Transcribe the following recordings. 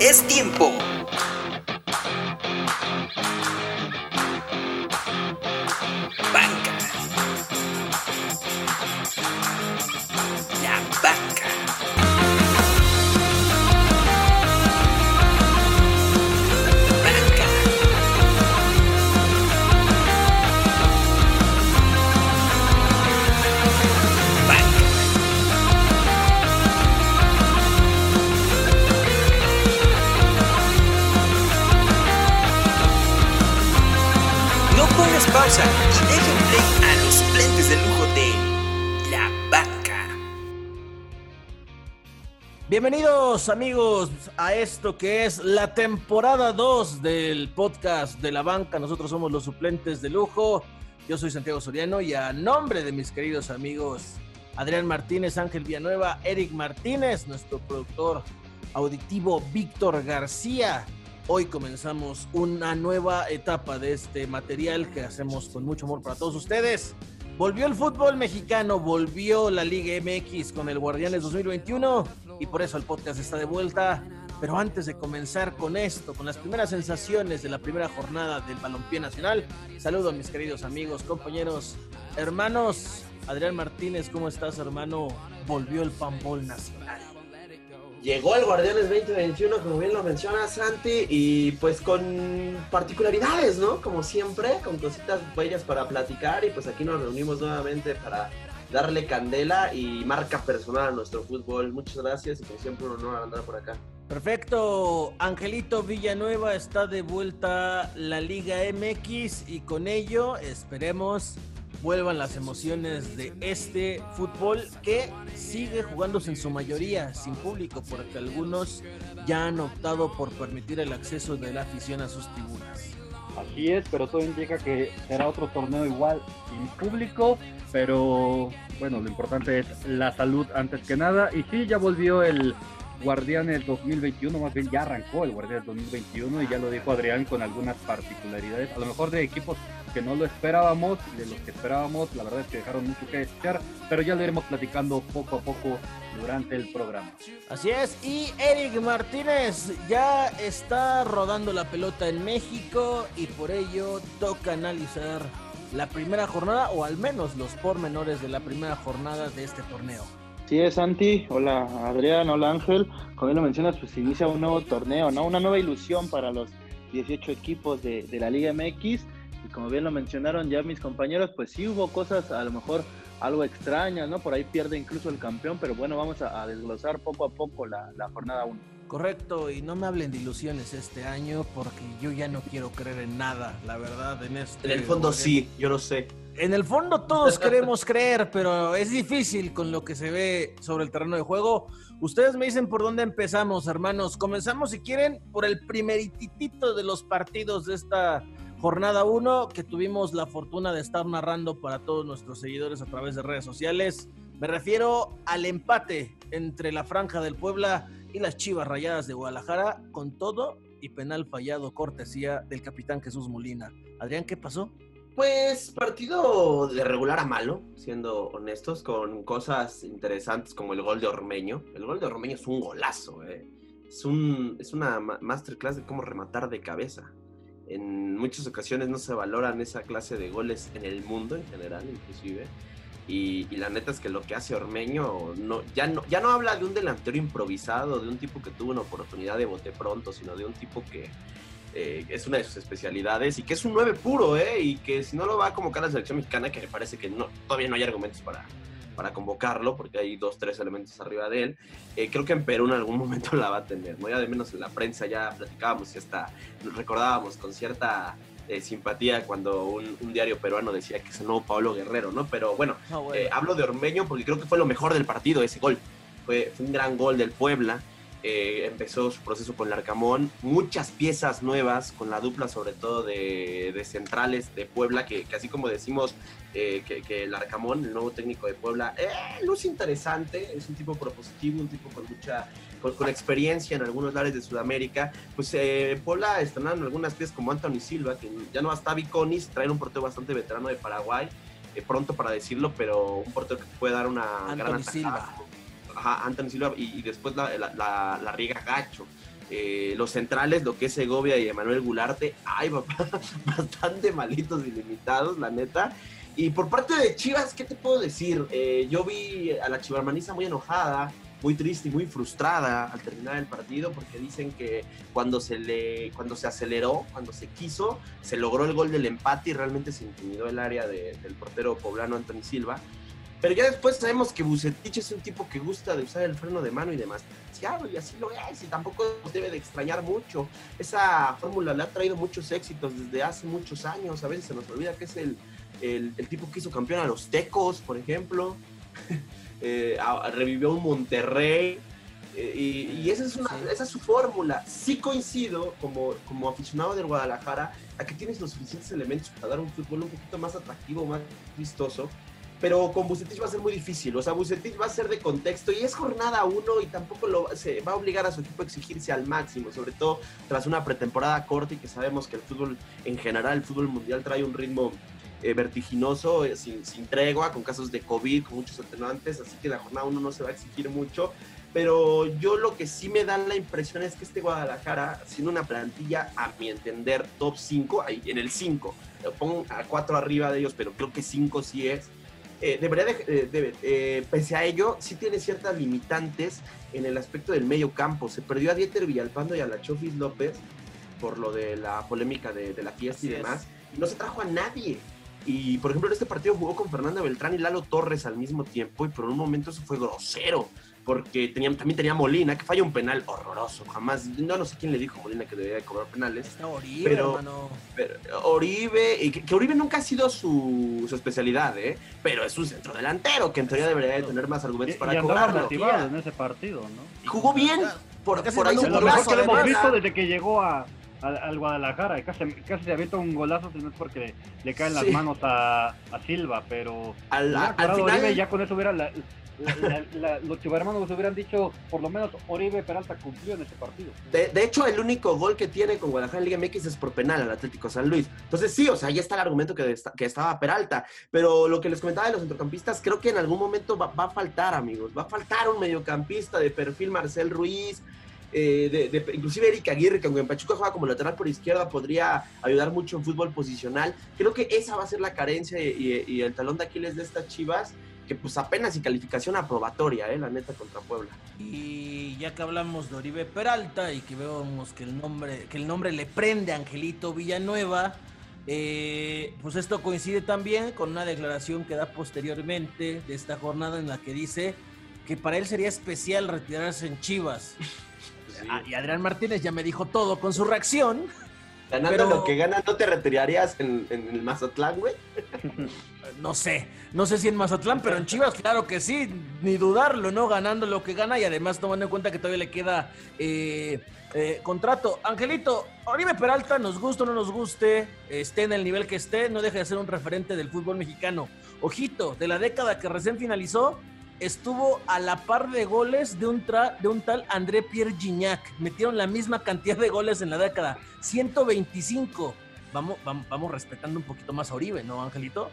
Es tiempo. Banca. La banca. Y play a los suplentes de lujo de La Banca. Bienvenidos amigos a esto que es la temporada 2 del podcast de la banca. Nosotros somos los suplentes de lujo. Yo soy Santiago Soriano y a nombre de mis queridos amigos Adrián Martínez, Ángel Villanueva, Eric Martínez, nuestro productor auditivo Víctor García. Hoy comenzamos una nueva etapa de este material que hacemos con mucho amor para todos ustedes. Volvió el fútbol mexicano, volvió la Liga MX con el Guardianes 2021 y por eso el podcast está de vuelta. Pero antes de comenzar con esto, con las primeras sensaciones de la primera jornada del Balompié Nacional, saludo a mis queridos amigos, compañeros, hermanos. Adrián Martínez, ¿cómo estás, hermano? Volvió el Pambol Nacional. Llegó el Guardianes 2021, como bien lo menciona Santi, y pues con particularidades, ¿no? Como siempre, con cositas bellas para platicar, y pues aquí nos reunimos nuevamente para darle candela y marca personal a nuestro fútbol. Muchas gracias y como siempre un honor andar por acá. Perfecto, Angelito Villanueva está de vuelta la Liga MX y con ello esperemos vuelvan las emociones de este fútbol que sigue jugándose en su mayoría sin público porque algunos ya han optado por permitir el acceso de la afición a sus tribunas. Así es, pero todo indica que será otro torneo igual sin público, pero bueno, lo importante es la salud antes que nada. Y sí, ya volvió el Guardianes 2021, más bien ya arrancó el Guardianes 2021 y ya lo dijo Adrián con algunas particularidades, a lo mejor de equipos que no lo esperábamos, de los que esperábamos, la verdad es que dejaron mucho que desear, pero ya lo iremos platicando poco a poco durante el programa. Así es, y Eric Martínez ya está rodando la pelota en México y por ello toca analizar la primera jornada o al menos los pormenores de la primera jornada de este torneo. Sí, es Santi. Hola Adrián, hola Ángel. Como bien lo mencionas, pues inicia un nuevo torneo, ¿no? Una nueva ilusión para los 18 equipos de, de, la Liga MX. Y como bien lo mencionaron ya mis compañeros, pues sí hubo cosas a lo mejor algo extrañas, ¿no? Por ahí pierde incluso el campeón, pero bueno, vamos a, a desglosar poco a poco la, la jornada 1. Correcto, y no me hablen de ilusiones este año porque yo ya no quiero creer en nada, la verdad, en este... En el fondo sí, yo lo sé. En el fondo todos queremos creer, pero es difícil con lo que se ve sobre el terreno de juego. Ustedes me dicen por dónde empezamos, hermanos. Comenzamos, si quieren, por el primerititito de los partidos de esta jornada 1 que tuvimos la fortuna de estar narrando para todos nuestros seguidores a través de redes sociales. Me refiero al empate entre la Franja del Puebla y las Chivas Rayadas de Guadalajara con todo y penal fallado cortesía del capitán Jesús Molina. Adrián, ¿qué pasó? Pues partido de regular a malo, siendo honestos, con cosas interesantes como el gol de Ormeño. El gol de Ormeño es un golazo, eh. es, un, es una masterclass de cómo rematar de cabeza. En muchas ocasiones no se valoran esa clase de goles en el mundo en general, inclusive. Y, la neta es que lo que hace Ormeño no, ya, no, ya no habla de un delantero improvisado, de un tipo que tuvo una oportunidad de bote pronto, sino de un tipo que eh, es una de sus especialidades y que es un 9 puro, ¿eh? Y que si no lo va a convocar la selección mexicana, que me parece que no, todavía no hay argumentos para, para convocarlo, porque hay dos, tres elementos arriba de él, eh, creo que en Perú en algún momento la va a tener, ¿no? Ya de menos en la prensa ya platicábamos y hasta nos recordábamos con cierta eh, simpatía cuando un, un, diario peruano decía que es el nuevo Pablo Guerrero, ¿no? Pero bueno, oh, bueno. Eh, hablo de Ormeño porque creo que fue lo mejor del partido, ese gol. Fue, fue un gran gol del Puebla. Eh, empezó su proceso con el Arcamón, muchas piezas nuevas, con la dupla sobre todo de, de centrales de Puebla, que, que, así como decimos eh, que, que, el Arcamón, el nuevo técnico de Puebla, eh, luce interesante, es un tipo propositivo, un tipo con mucha, con, con experiencia en algunos lares de Sudamérica, pues eh, Puebla estrenando algunas piezas como Anthony Silva, que ya no está Viconis, traen un portero bastante veterano de Paraguay, eh, pronto para decirlo, pero un portero que puede dar una Anthony gran Silva ajá, Anthony Silva y, después la, la, riega Gacho. Eh, los centrales, lo que es Segovia y Emanuel Gularte, ay, papá, bastante malitos y limitados, la neta. Y por parte de Chivas, ¿qué te puedo decir? Eh, yo vi a la chivarmaniza muy enojada, muy triste y muy frustrada al terminar el partido porque dicen que cuando se le cuando se aceleró, cuando se quiso, se logró el gol del empate y realmente se intimidó el área del portero poblano Anthony Silva. Pero ya después sabemos que Bucetich es un tipo que gusta de usar el freno de mano y demás. Y así lo es, y tampoco nos debe de extrañar mucho. Esa fórmula le ha traído muchos éxitos desde hace muchos años. A veces se nos olvida que es el, el, el tipo que hizo campeón a los Tecos, por ejemplo. Eh, revivió un Monterrey. Eh, y, esa, es una, esa es su fórmula. Sí coincido como, como aficionado del Guadalajara a que tienes los suficientes elementos para dar un fútbol un poquito más atractivo, más vistoso. Pero con Bucetich va a ser muy difícil. O sea, Bucetich va a ser de contexto y es jornada uno y tampoco lo, se va a obligar a su equipo a exigirse al máximo, sobre todo tras una pretemporada corta y que sabemos que el fútbol en general, el fútbol mundial trae un ritmo eh, vertiginoso, eh, sin, tregua, con casos de COVID, con muchos atenuantes, así que la jornada uno no se va a exigir mucho. Pero yo lo que sí me da la impresión es que este Guadalajara, siendo una plantilla, a mi entender, top 5, ahí en el 5, pongo a 4 arriba de ellos, pero creo que 5 sí es. Eh, debería de, pese a ello, sí tiene ciertas limitantes en el aspecto del medio campo. Se perdió a Dieter Villalpando y a la Chofis López por lo de la polémica de, la fiesta y demás. Y no se trajo a nadie. Y por ejemplo, en este partido jugó con Fernando Beltrán y Lalo Torres al mismo tiempo, y por un momento eso fue grosero, porque tenía, también tenía Molina, que falla un penal horroroso. Jamás, no, no sé quién le dijo a Molina que debía de cobrar penales. Está Oribe, pero, hermano. Oribe, y que, Oribe nunca ha sido su, su, especialidad, ¿eh? Pero es un centro delantero, que en teoría debería de tener más argumentos para y cobrarlo. en ese partido, ¿no? Jugó bien. Por, por ahí se lo mejor que lo hemos visto desde que llegó a, al, Guadalajara. Casi, casi se avienta un golazo, si no es porque le, caen las manos a, a, Silva, pero al, final... ya con eso hubiera la, los chivarmanos hubieran dicho, por lo menos Oribe Peralta cumplió en ese partido. De, hecho, el único gol que tiene con Guadalajara en Liga MX es por penal al Atlético San Luis. Entonces, sí, o sea, ahí está el argumento que, estaba Peralta. Pero lo que les comentaba de los centrocampistas, creo que en algún momento va, a faltar, amigos. Va a faltar un mediocampista de perfil Marcel Ruiz, eh, de, inclusive Eric Aguirre, que aunque en Pachuca juega como lateral por izquierda, podría ayudar mucho en fútbol posicional. Creo que esa va a ser la carencia y, el talón de Aquiles de estas chivas, que pues apenas y calificación aprobatoria, eh, la neta, contra Puebla. Y ya que hablamos de Oribe Peralta y que vemos que el nombre, que el nombre le prende a Angelito Villanueva, eh, pues esto coincide también con una declaración que da posteriormente de esta jornada en la que dice que para él sería especial retirarse en Chivas. Ah, y Adrián Martínez ya me dijo todo con su reacción. Ganando lo que gana, ¿no te retirarías en, el Mazatlán, güey? No sé, no sé si en Mazatlán, pero en Chivas, claro que sí, ni dudarlo, ¿no? Ganando lo que gana y además tomando en cuenta que todavía le queda eh, eh, contrato. Angelito, Oribe Peralta, nos guste o no nos guste, esté en el nivel que esté, no deja de ser un referente del fútbol mexicano. Ojito, de la década que recién finalizó, estuvo a la par de goles de un, de un tal André Pierre Gignac. Metieron la misma cantidad de goles en la década, 125. Vamos, vamos, respetando un poquito más a Oribe, ¿no, Angelito?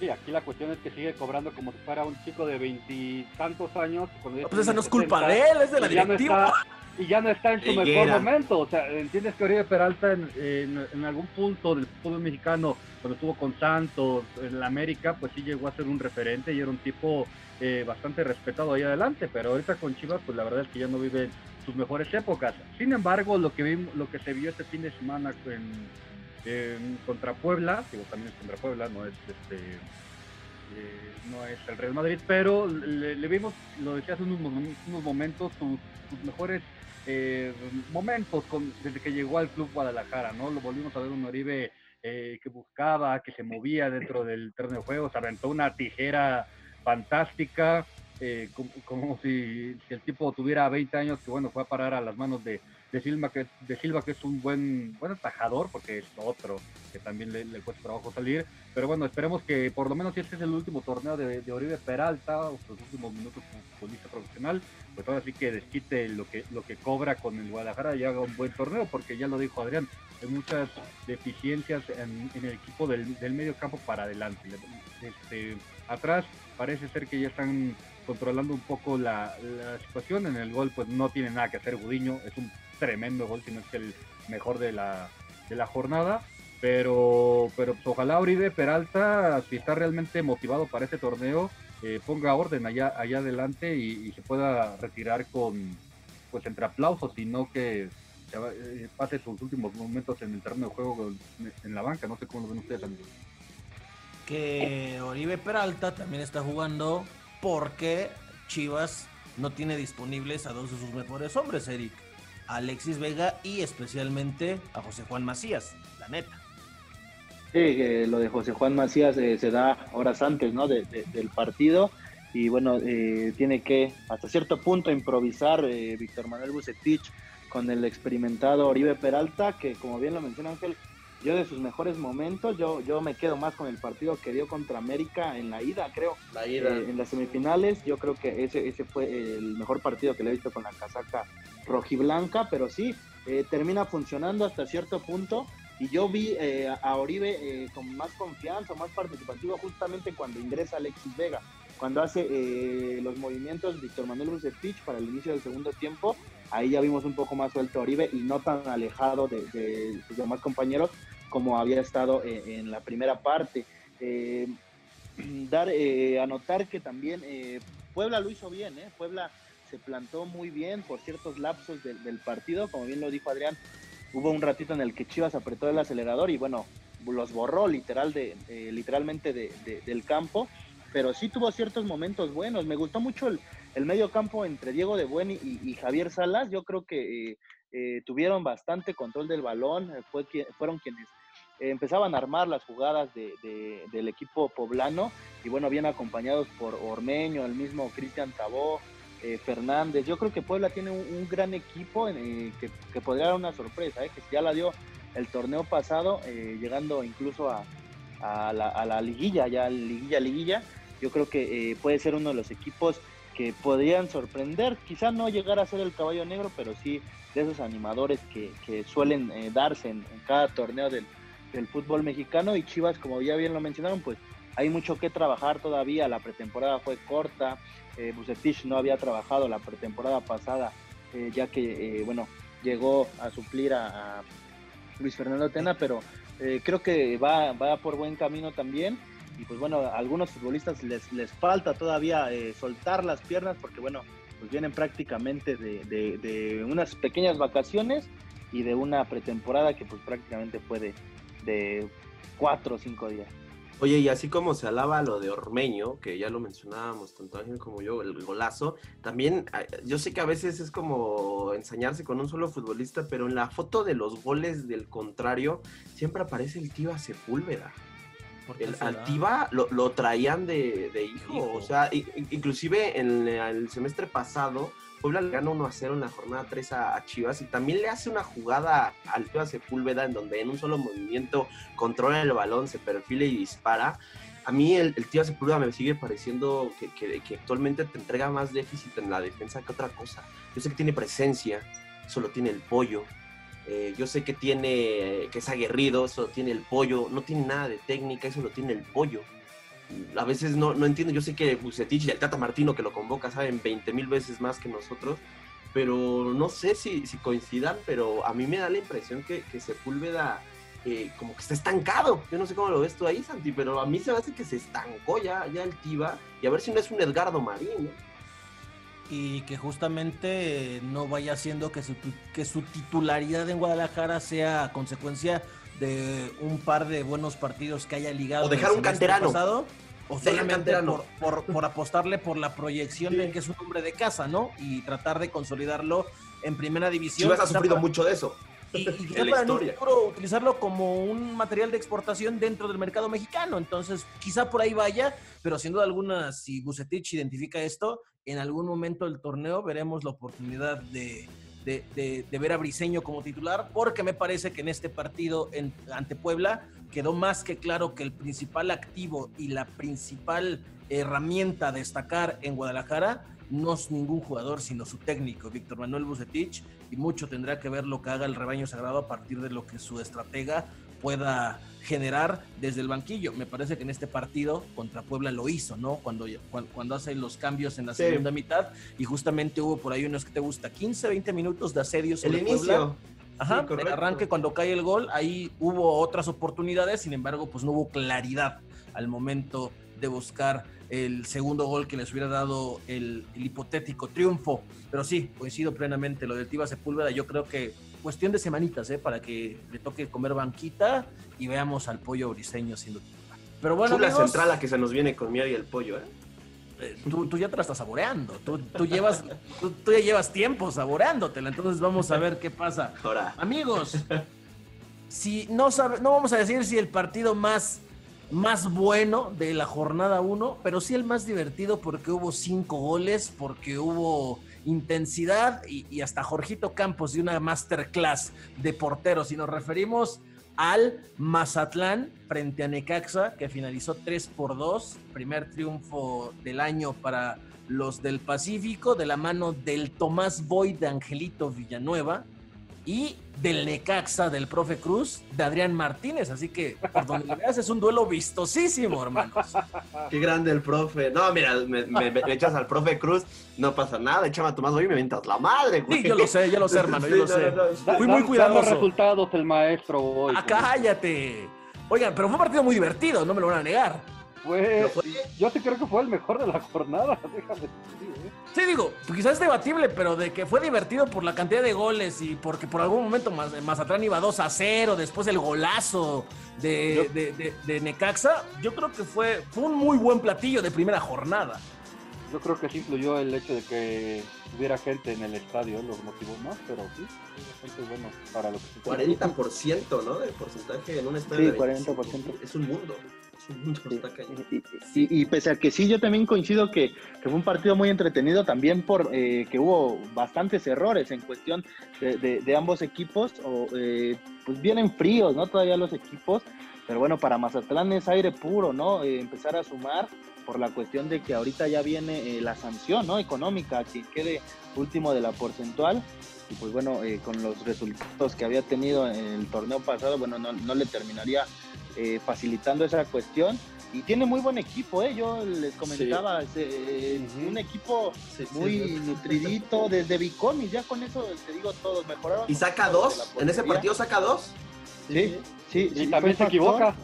Sí, aquí la cuestión es que sigue cobrando como si fuera un chico de veintitantos años. pues esa no es culpa de él, es de la directiva. y ya no está en su mejor momento. O sea, entiendes que Oribe Peralta en, en, algún punto del fútbol mexicano, cuando estuvo con Santos, en la América, pues sí llegó a ser un referente y era un tipo eh, bastante respetado ahí adelante, pero ahorita con Chivas, pues la verdad es que ya no vive sus mejores épocas. Sin embargo, lo que vimos, lo que se vio este fin de semana en, contra Puebla, digo también es contra Puebla, no es este eh, no es el Real Madrid, pero le, vimos, lo decía hace unos, momentos, sus, mejores eh, momentos con, desde que llegó al club Guadalajara, ¿no? Lo volvimos a ver un Oribe que buscaba, que se movía dentro del terreno de juego, se aventó una tijera fantástica, eh, como, si, el tipo tuviera 20 años, que bueno, fue a parar a las manos de, de, Silva, que, de Silva, que es un buen, buen atajador, porque es otro que también le, le cuesta trabajo salir. Pero bueno, esperemos que por lo menos si este es el último torneo de, Oribe Peralta, los últimos minutos como futbolista profesional, pues ahora sí que desquite lo que, lo que cobra con el Guadalajara y haga un buen torneo, porque ya lo dijo Adrián, hay muchas deficiencias en, el equipo del, del medio campo para adelante. Este, atrás parece ser que ya están controlando un poco la, situación. En el gol, pues no tiene nada que hacer Gudiño, es un tremendo gol, sino es que el mejor de la, de la jornada. Pero, pero pues, ojalá Uribe Peralta, si está realmente motivado para este torneo, eh, ponga orden allá, allá adelante y, se pueda retirar con, pues entre aplausos y no que eh, pase sus últimos momentos en el terreno de juego en la banca. No sé cómo lo ven ustedes, amigos. Que Oribe Peralta también está jugando porque Chivas no tiene disponibles a dos de sus mejores hombres, Eric. Alexis Vega y especialmente a José Juan Macías, la neta. Sí, lo de José Juan Macías eh, se da horas antes ¿no? del partido y bueno, eh, tiene que hasta cierto punto improvisar eh, Víctor Manuel Bucetich con el experimentado Oribe Peralta, que como bien lo menciona Ángel, yo de sus mejores momentos, yo, yo me quedo más con el partido que dio contra América en la ida, creo. La ida. en las semifinales, yo creo que ese, ese fue el mejor partido que le he visto con la casaca rojiblanca, pero sí, termina funcionando hasta cierto punto. Y yo vi eh, a Oribe eh, con más confianza, más participativo justamente cuando ingresa Alexis Vega, cuando hace eh, los movimientos Víctor Manuel Bucetich para el inicio del segundo tiempo, ahí ya vimos un poco más suelto a Oribe y no tan alejado de, sus demás compañeros como había estado en la primera parte. dar, anotar que también Puebla lo hizo bien, Puebla se plantó muy bien por ciertos lapsos del partido, como bien lo dijo Adrián, hubo un ratito en el que Chivas apretó el acelerador y bueno, los borró literal de, literalmente de, del campo, pero sí tuvo ciertos momentos buenos. Me gustó mucho el, medio campo entre Diego de Buen y, Javier Salas. Yo creo que eh, eh, tuvieron bastante control del balón, eh, fue, fueron quienes empezaban a armar las jugadas del equipo poblano y bueno, bien acompañados por Ormeño, el mismo Cristian Tabó, eh, Fernández. Yo creo que Puebla tiene un, gran equipo eh, que, podría dar una sorpresa, eh, que ya la dio el torneo pasado, llegando incluso a, la, liguilla, ya liguilla, liguilla. Yo creo que puede ser uno de los equipos que podrían sorprender, quizá no llegar a ser el caballo negro, pero sí de esos animadores que, suelen darse en, cada torneo del, del fútbol mexicano y Chivas, como ya bien lo mencionaron, pues hay mucho que trabajar todavía, la pretemporada fue corta, eh, no había trabajado la pretemporada pasada, eh, ya que, eh, bueno, llegó a suplir a, Luis Fernando Tena, pero eh, creo que va, va por buen camino también. Y pues bueno, a algunos futbolistas les, les falta todavía soltar las piernas porque bueno, pues vienen prácticamente de, de, de, unas pequeñas vacaciones y de una pretemporada que pues prácticamente fue de, de cuatro o cinco días. Oye, y así como se alaba lo de Ormeño, que ya lo mencionábamos tanto Ángel como yo, el golazo, también ah, yo sé que a veces es como ensañarse con un solo futbolista, pero en la foto de los goles del contrario siempre aparece el Tiva Sepúlveda. El, al Tiva lo, traían de, hijo, o sea, inclusive en el semestre pasado Puebla le gana 1 a 0 en la jornada 3 a, Chivas y también le hace una jugada al Tiva Sepúlveda en donde en un solo movimiento controla el balón, se perfila y dispara. A mí el, el Tiva Sepúlveda me sigue pareciendo que, que, actualmente te entrega más déficit en la defensa que otra cosa. Yo sé que tiene presencia, solo tiene el pollo. Eh, yo sé que tiene que es aguerrido, eso tiene el pollo. No tiene nada de técnica, eso lo tiene el pollo a veces no, no entiendo, yo sé que Bucetich y el Tata Martino que lo convoca saben 20 mil veces más que nosotros, pero no sé si, si coincidan, pero a mí me da la impresión que, que Sepúlveda eh, como que está estancado. Yo no sé cómo lo ves tú ahí, Santi, pero a mí se me hace que se estancó ya, ya el Tiva, y a ver si no es un Edgardo Marín, Y que justamente no vaya haciendo que su, que su titularidad en Guadalajara sea consecuencia de un par de buenos partidos que haya ligado. O dejar un canterano. Pasado, o solamente por, por, apostarle por la proyección de que es un hombre de casa, ¿no? Y tratar de consolidarlo en primera división. Chivas ha sufrido mucho de eso. Y, y para en un futuro utilizarlo como un material de exportación dentro del mercado mexicano. Entonces, quizá por ahí vaya, pero sin duda alguna, si Bucetich identifica esto, en algún momento del torneo veremos la oportunidad de, de, ver a Briseño como titular, porque me parece que en este partido ante Puebla quedó más que claro que el principal activo y la principal herramienta a destacar en Guadalajara no es ningún jugador, sino su técnico, Víctor Manuel Bucetich, y mucho tendrá que ver lo que haga el rebaño sagrado a partir de lo que su estratega pueda generar desde el banquillo. Me parece que en este partido contra Puebla lo hizo, ¿no? Cuando, cuando, cuando hace los cambios en la Sí. segunda mitad y justamente hubo por ahí unos que te gusta, 15, 20 minutos de asedio El sobre Puebla. inicio. Ajá, Sí, el arranque cuando cae el gol, ahí hubo otras oportunidades, sin embargo, pues no hubo claridad al momento de buscar el segundo gol que les hubiera dado el, el hipotético triunfo. Pero sí, coincido plenamente, lo del Tiva Sepúlveda, yo creo que cuestión de semanitas, ¿eh? Para que le toque comer banquita y veamos al pollo briseño siendo titular. Pero bueno, Chula amigos, central a que se nos viene con Mier y el pollo, ¿eh? eh, tú, tú ya te la estás saboreando, tú, tú llevas, tú, tú ya llevas tiempo saboreándotela, entonces vamos a ver qué pasa. Ahora, Amigos, si no sabe, no vamos a decir si el partido más, más bueno de la jornada 1, pero sí el más divertido porque hubo cinco goles, porque hubo intensidad y, hasta Jorgito Campos de una masterclass de porteros. Y nos referimos al Mazatlán frente a Necaxa, que finalizó 3 por 2, primer triunfo del año para los del Pacífico, de la mano del Tomás Boy de Angelito Villanueva y del Necaxa del profe Cruz de Adrián Martínez. Así que por donde lo veas es un duelo vistosísimo, hermanos. qué grande el profe. No, mira, me, me- me echas al profe Cruz, no pasa nada. Échame a Tomás hoy y me mientas la madre, güey. Sí, yo lo sé, yo lo sé, hermano, yo Sí, lo no, sé. no, no, sí. Fui muy cuidadoso. resultados el maestro hoy. ¡Ah, cállate! Oigan, pero fue un partido muy divertido, no me lo van a negar. Fue, yo sí creo que fue el mejor de la jornada, déjame decir, ¿eh? Sí, digo, quizás es debatible, pero de que fue divertido por la cantidad de goles y porque por algún momento Maz- Mazatlán iba 2 a 0, después el golazo de, Yo- de- de- de Necaxa, yo creo que fue, fue un muy buen platillo de primera jornada. Yo creo que sí influyó el hecho de que hubiera gente en el estadio, los motivó más, pero sí, bastante bueno para lo que se 40%, ¿no? De porcentaje en un estadio. Sí, de 25. 40%. Es un mundo. Sí. está. Y, y- y pese a que sí, yo también coincido que, que fue un partido muy entretenido, también por eh, que hubo bastantes errores en cuestión de, de- de ambos equipos, o eh, pues vienen fríos, ¿no? Todavía los equipos, pero bueno, para Mazatlán es aire puro, ¿no? Eh, empezar a sumar por la cuestión de que ahorita ya viene eh, la sanción, ¿no? Económica, quien quede último de la porcentual. Y pues bueno, eh, con los resultados que había tenido en el torneo pasado, bueno, no, no le terminaría eh, facilitando esa cuestión. Y tiene muy buen equipo, ¿eh? Yo les comentaba, eh, Ujú. un equipo Sí, muy sí. nutridito desde Bicomis, ya con eso te digo todo, mejoraron. Y saca dos. En ese partido saca dos. Sí, sí, Y sí, también se equivoca.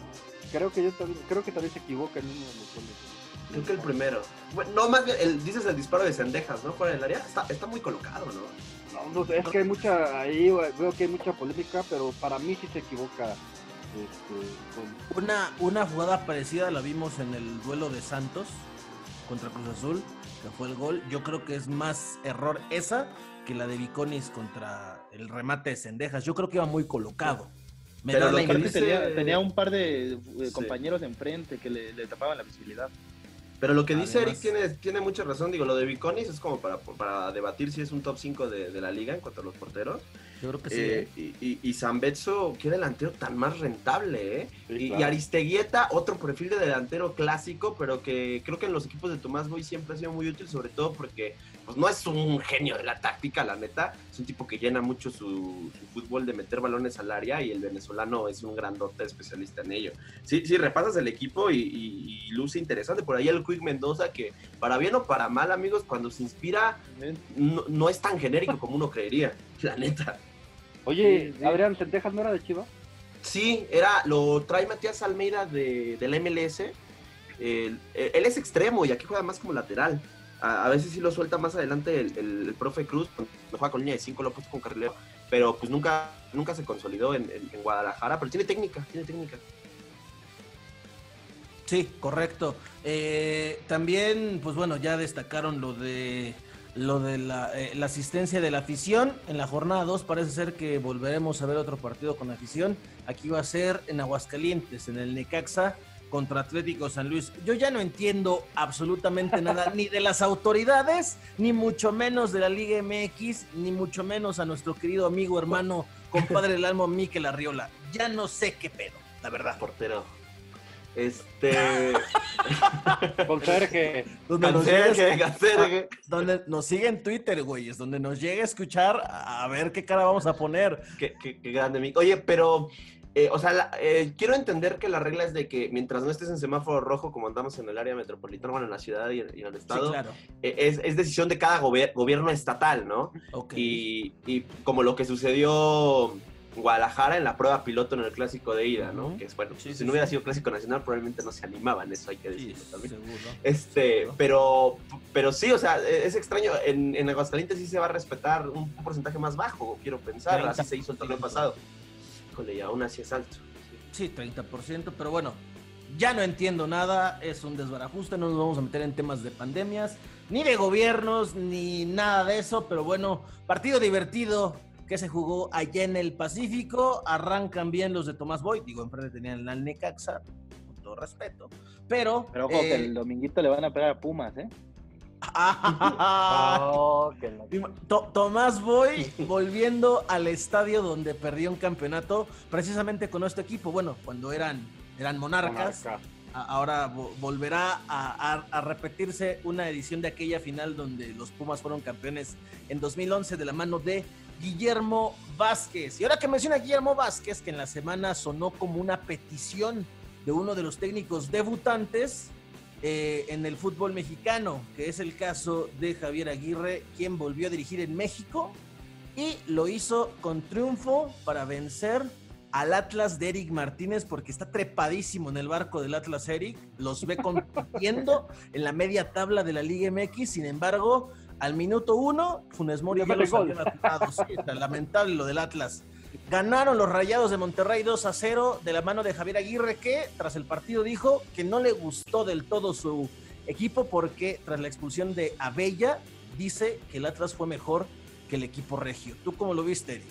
Creo que yo también, creo que también se equivoca en uno de los goles. Creo que el primero. Bueno, no, más bien, el- dices el disparo de Sendejas, ¿no? Fuera del área. Está, está muy colocado, ¿no? No, no, es que hay mucha, ahí veo que hay mucha polémica, pero para mí sí se equivoca. Este, con- Una, una jugada parecida la vimos en el duelo de Santos contra Cruz Azul, que fue el gol. Yo creo que es más error esa que la de Viconis contra el remate de Cendejas. Yo creo que iba muy colocado. Me Pero la dice- tenía, tenía un par de eh, Sí. compañeros enfrente que le, le tapaban la visibilidad. Pero lo que dice Eric tiene, tiene mucha razón. Digo, lo de Viconis es como para, para debatir si es un top 5 de, de la liga en cuanto a los porteros. Yo creo que sí. Eh, ¿eh? y, y, Zambetso, qué delantero tan más rentable, ¿eh? Sí, y, y. Aristeguieta, otro perfil de delantero clásico, pero que creo que en los equipos de Tomás Boy siempre ha sido muy útil, sobre todo porque pues, no es un genio de la táctica, la neta. Es un tipo que llena mucho su, su fútbol de meter balones al área y el venezolano es un grandote especialista en ello. Sí, sí, repasas el equipo y, y- y luce interesante. Por ahí el Quick Mendoza, que para bien o para mal, amigos, cuando se inspira, no, no es tan genérico como uno creería, la neta. Oye, Sí, sí. Adrián Centejas no era de Chivas. Sí, era, lo trae Matías Almeida de, del MLS. Él es extremo y aquí juega más como lateral. A, veces sí lo suelta más adelante el, el- profe Cruz, cuando juega con línea de 5, lo ha puesto con carrilero. Pero pues nunca, nunca se consolidó en, en- en Guadalajara, pero tiene técnica, tiene técnica. Sí, correcto. Eh, también, pues bueno, ya destacaron lo de lo de la, eh, la asistencia de la afición. En la jornada 2 parece ser que volveremos a ver otro partido con afición. Aquí va a ser en Aguascalientes, en el Necaxa contra Atlético San Luis. Yo ya no entiendo absolutamente nada, ni de las autoridades, ni mucho menos de la Liga MX, ni mucho menos a nuestro querido amigo, hermano, compadre del alma, Miquel Arriola. Ya no sé qué pedo, la verdad. Portero. Este. Conserje. Donde nos, llegue, Cancerge, Cancerge. donde nos sigue en Twitter, güey, es donde nos llegue a escuchar, a ver qué cara vamos a poner. Qué, qué- qué grande, mi- Oye, pero eh, o sea, la- eh, quiero entender que la regla es de que mientras no estés en semáforo rojo, como andamos en el área metropolitana, bueno, en la ciudad y, y en el Sí, estado, claro. eh, es, es decisión de cada gober- gobierno estatal, ¿no? Ok. Y, y como lo que sucedió en Guadalajara en la prueba piloto en el clásico de ida, ¿no? Que es bueno, Sí, si sí, no hubiera sido clásico nacional, probablemente no se animaban, eso hay que decirlo también. seguro. Este, Seguro. pero, pero sí, o sea, es extraño. En, en Aguascalientes sí se va a respetar un porcentaje más bajo, quiero pensar. 30%. Así se hizo el torneo pasado. Híjole, y aún así es alto. Sí, 30%, pero bueno, ya no entiendo nada, es un desbarajuste, no nos vamos a meter en temas de pandemias, ni de gobiernos, ni nada de eso, pero bueno, partido divertido que se jugó allá en el Pacífico, arrancan bien los de Tomás Boy, digo, enfrente tenían al Necaxa, con todo respeto, pero... Pero ojo, que eh, el dominguito le van a pegar a Pumas, ¿eh? Oh, To- Tomás Boy volviendo al estadio donde perdió un campeonato precisamente con nuestro equipo. Bueno, cuando eran, eran monarcas, Monarca. a- ahora vo- volverá a, a- a repetirse una edición de aquella final donde los Pumas fueron campeones en 2011 de la mano de Guillermo Vázquez. Y ahora que menciona Guillermo Vázquez, que en la semana sonó como una petición de uno de los técnicos debutantes eh, en el fútbol mexicano, que es el caso de Javier Aguirre, quien volvió a dirigir en México y lo hizo con triunfo para vencer al Atlas de Eric Martínez porque está trepadísimo en el barco del Atlas Eric, los ve compitiendo en la media tabla de la Liga MX, sin embargo, al minuto uno, Funes Mori ya los había sí, está lamentable lo del Atlas. Ganaron los Rayados de Monterrey 2 a 0 de la mano de Javier Aguirre, que tras el partido dijo que no le gustó del todo su equipo porque tras la expulsión de Abella, dice que el Atlas fue mejor que el equipo regio. ¿Tú cómo lo viste, Eric?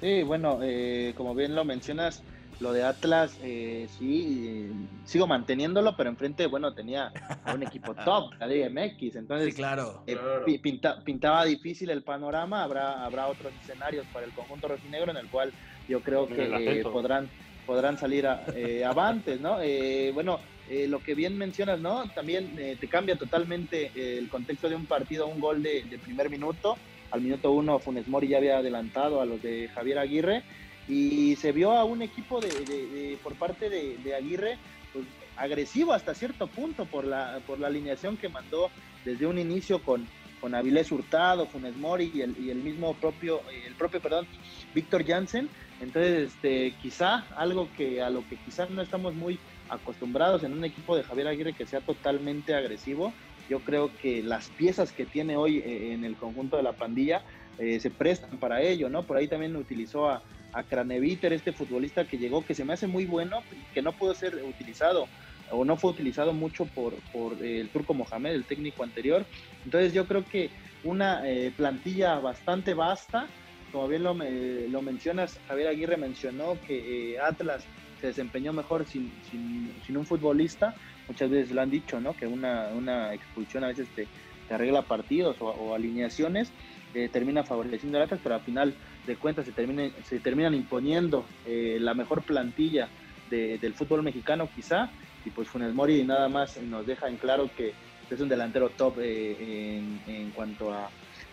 Sí, bueno, eh, como bien lo mencionas, lo de Atlas, eh, sí, eh, sigo manteniéndolo, pero enfrente, bueno, tenía a un equipo top, la Liga MX, entonces Sí, claro. eh, Claro. pinta- pintaba difícil el panorama, habrá, habrá otros escenarios para el conjunto rojinegro en el cual yo creo que eh, podrán, podrán salir a- eh, avantes, ¿no? Eh, bueno, eh, lo que bien mencionas, ¿no? También eh, te cambia totalmente el contexto de un partido, un gol de, de primer minuto. Al minuto uno Funes Mori ya había adelantado a los de Javier Aguirre y se vio a un equipo de, por parte de, de Aguirre pues, agresivo hasta cierto punto por la, por la alineación que mandó desde un inicio con, con Avilés Hurtado, Funes Mori y el, y el mismo propio, eh, el propio, perdón, Víctor Jansen. Entonces, este, quizá algo que a lo que quizás no estamos muy acostumbrados en un equipo de Javier Aguirre que sea totalmente agresivo. Yo creo que las piezas que tiene hoy eh, en el conjunto de la pandilla eh, se prestan para ello, ¿no? Por ahí también utilizó a, a Craneviter, este futbolista que llegó, que se me hace muy bueno, que no pudo ser utilizado o no fue utilizado mucho por, por el turco Mohamed, el técnico anterior. Entonces yo creo que una eh, plantilla bastante vasta, como bien lo, lo mencionas, Javier Aguirre mencionó que eh, Atlas se desempeñó mejor sin, sin, sin un futbolista, muchas veces lo han dicho, ¿no? Que una, una expulsión a veces te, te arregla partidos o, o alineaciones, eh, termina favoreciendo al Atlas, pero al final de cuentas se, termina, se terminan imponiendo eh, la mejor plantilla de- del fútbol mexicano quizá, y pues Funes Mori nada más nos deja en claro que es un delantero top eh, en, en cuanto a,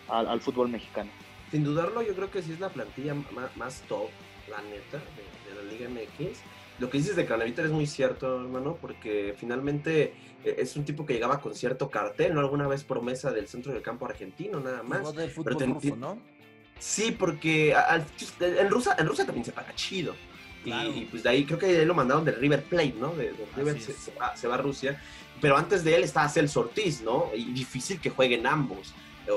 al- al fútbol mexicano. Sin dudarlo, yo creo que sí es la plantilla más, más top, la neta, de, de la Liga MX. Lo que dices de Craneviter es muy cierto, hermano, porque finalmente eh, es un tipo que llegaba con cierto cartel, ¿no? Alguna vez promesa del centro del campo argentino, nada más. Jugó del fútbol ten- ruso, ¿no? Sí, porque al- en, Rusia, en Rusia también se paga chido. Y- Claro. Y, pues de ahí creo que de ahí lo mandaron del River Plate, ¿no? De, de River se, se va, se va a Rusia. Pero antes de él estaba Celso Ortiz, ¿no? Y difícil que jueguen ambos.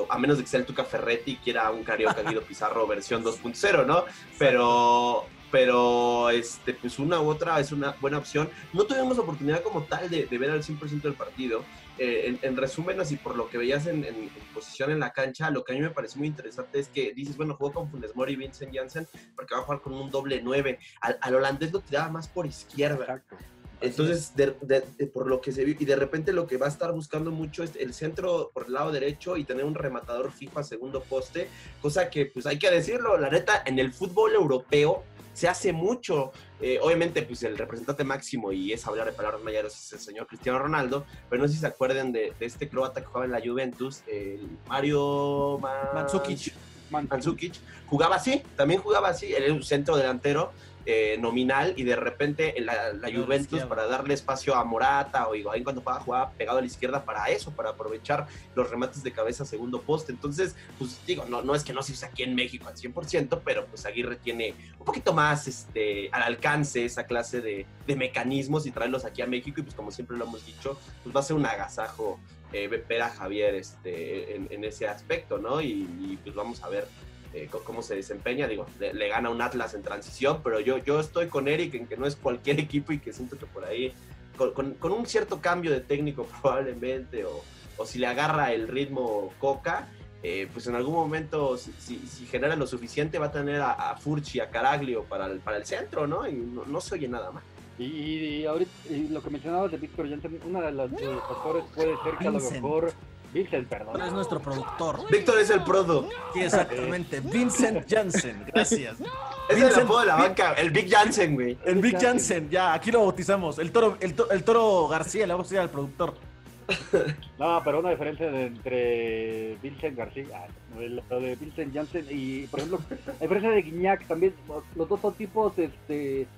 A menos de que sea el Tuca Ferretti y quiera un Carioca Guido Pizarro versión 2.0, ¿no? Pero, pero este, pues una u otra es una buena opción. No tuvimos oportunidad como tal de, de ver al 100% del partido. Eh, en, en resumen, así por lo que veías en, en- en posición en la cancha, lo que a mí me pareció muy interesante es que dices, bueno, jugó con Funes Mori y Vincent Janssen porque va a jugar con un doble 9. Al, al holandés lo tiraba más por izquierda. Exacto. Entonces, de- de- de- por lo que se vio, y de repente lo que va a estar buscando mucho es el centro por el lado derecho y tener un rematador fijo a segundo poste, cosa que, pues hay que decirlo, la neta, en el fútbol europeo se hace mucho. Eh, obviamente, pues el representante máximo, y es hablar de palabras mayores, es el señor Cristiano Ronaldo, pero no sé si se acuerdan de, de este croata que jugaba en la Juventus, el Mario Mandzukic. Man- Mandzukic, jugaba así, también jugaba así, él era un centro delantero eh, nominal y de repente en la, la Juventus para darle espacio a Morata o Higuaín cuando pueda jugar pegado a la izquierda para eso, para aprovechar los remates de cabeza segundo poste. Entonces, pues digo, no, no es que no se use aquí en México al 100%, pero pues Aguirre tiene un poquito más este, al alcance esa clase de, de mecanismos y traerlos aquí a México y pues como siempre lo hemos dicho, pues va a ser un agasajo eh, ver a Javier este, en, ese aspecto, ¿no? Y, pues vamos a ver eh, cómo se desempeña. Digo, le, gana un Atlas en transición, pero yo, yo estoy con Eric en que no es cualquier equipo y que siento que por ahí, con, con, un cierto cambio de técnico probablemente, o, o si le agarra el ritmo Coca, eh, pues en algún momento, si, si, genera lo suficiente, va a tener a, Furchi, a Caraglio para el, para el centro, ¿no? Y no, no se oye nada más. Y, ahorita lo que mencionabas de Víctor Janssen, una de las factores puede ser que a lo mejor Vincent, perdón. Es nuestro productor. Víctor es el prodo. Sí, exactamente. Vincent Janssen, gracias. Es el apodo de la banca, el Big Janssen, güey. El Big Janssen, ya, aquí lo bautizamos. El toro, el, toro García, le vamos a decir al productor. No, pero una diferencia entre Vincent García, ah, lo de Vincent Janssen y, por ejemplo, la diferencia de Guiñac también, los dos son tipos este,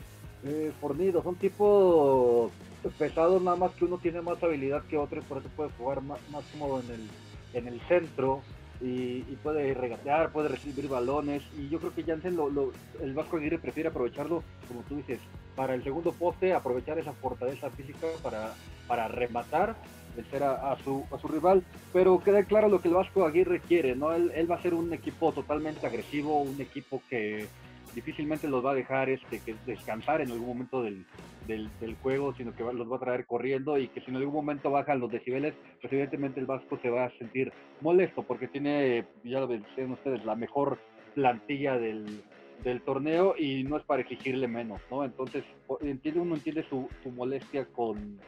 eh, fornidos, son tipos pesados, nada más que uno tiene más habilidad que otro y por eso puede jugar más, más cómodo en el, en el centro y, puede regatear, puede recibir balones y yo creo que Jansen lo, el Vasco Aguirre prefiere aprovecharlo, como tú dices, para el segundo poste, aprovechar esa fortaleza física para, para rematar vencer a, su, a su rival, pero queda claro lo que el Vasco Aguirre quiere, ¿no? Él, él va a ser un equipo totalmente agresivo, un equipo que, difícilmente los va a dejar este, que descansar en algún momento del, del, juego, sino que los va a traer corriendo y que si en algún momento bajan los decibeles, pues evidentemente el Vasco se va a sentir molesto porque tiene, ya lo ven ustedes, la mejor plantilla del, del torneo y no es para exigirle menos, ¿no? Entonces, entiende, uno entiende su, su molestia con,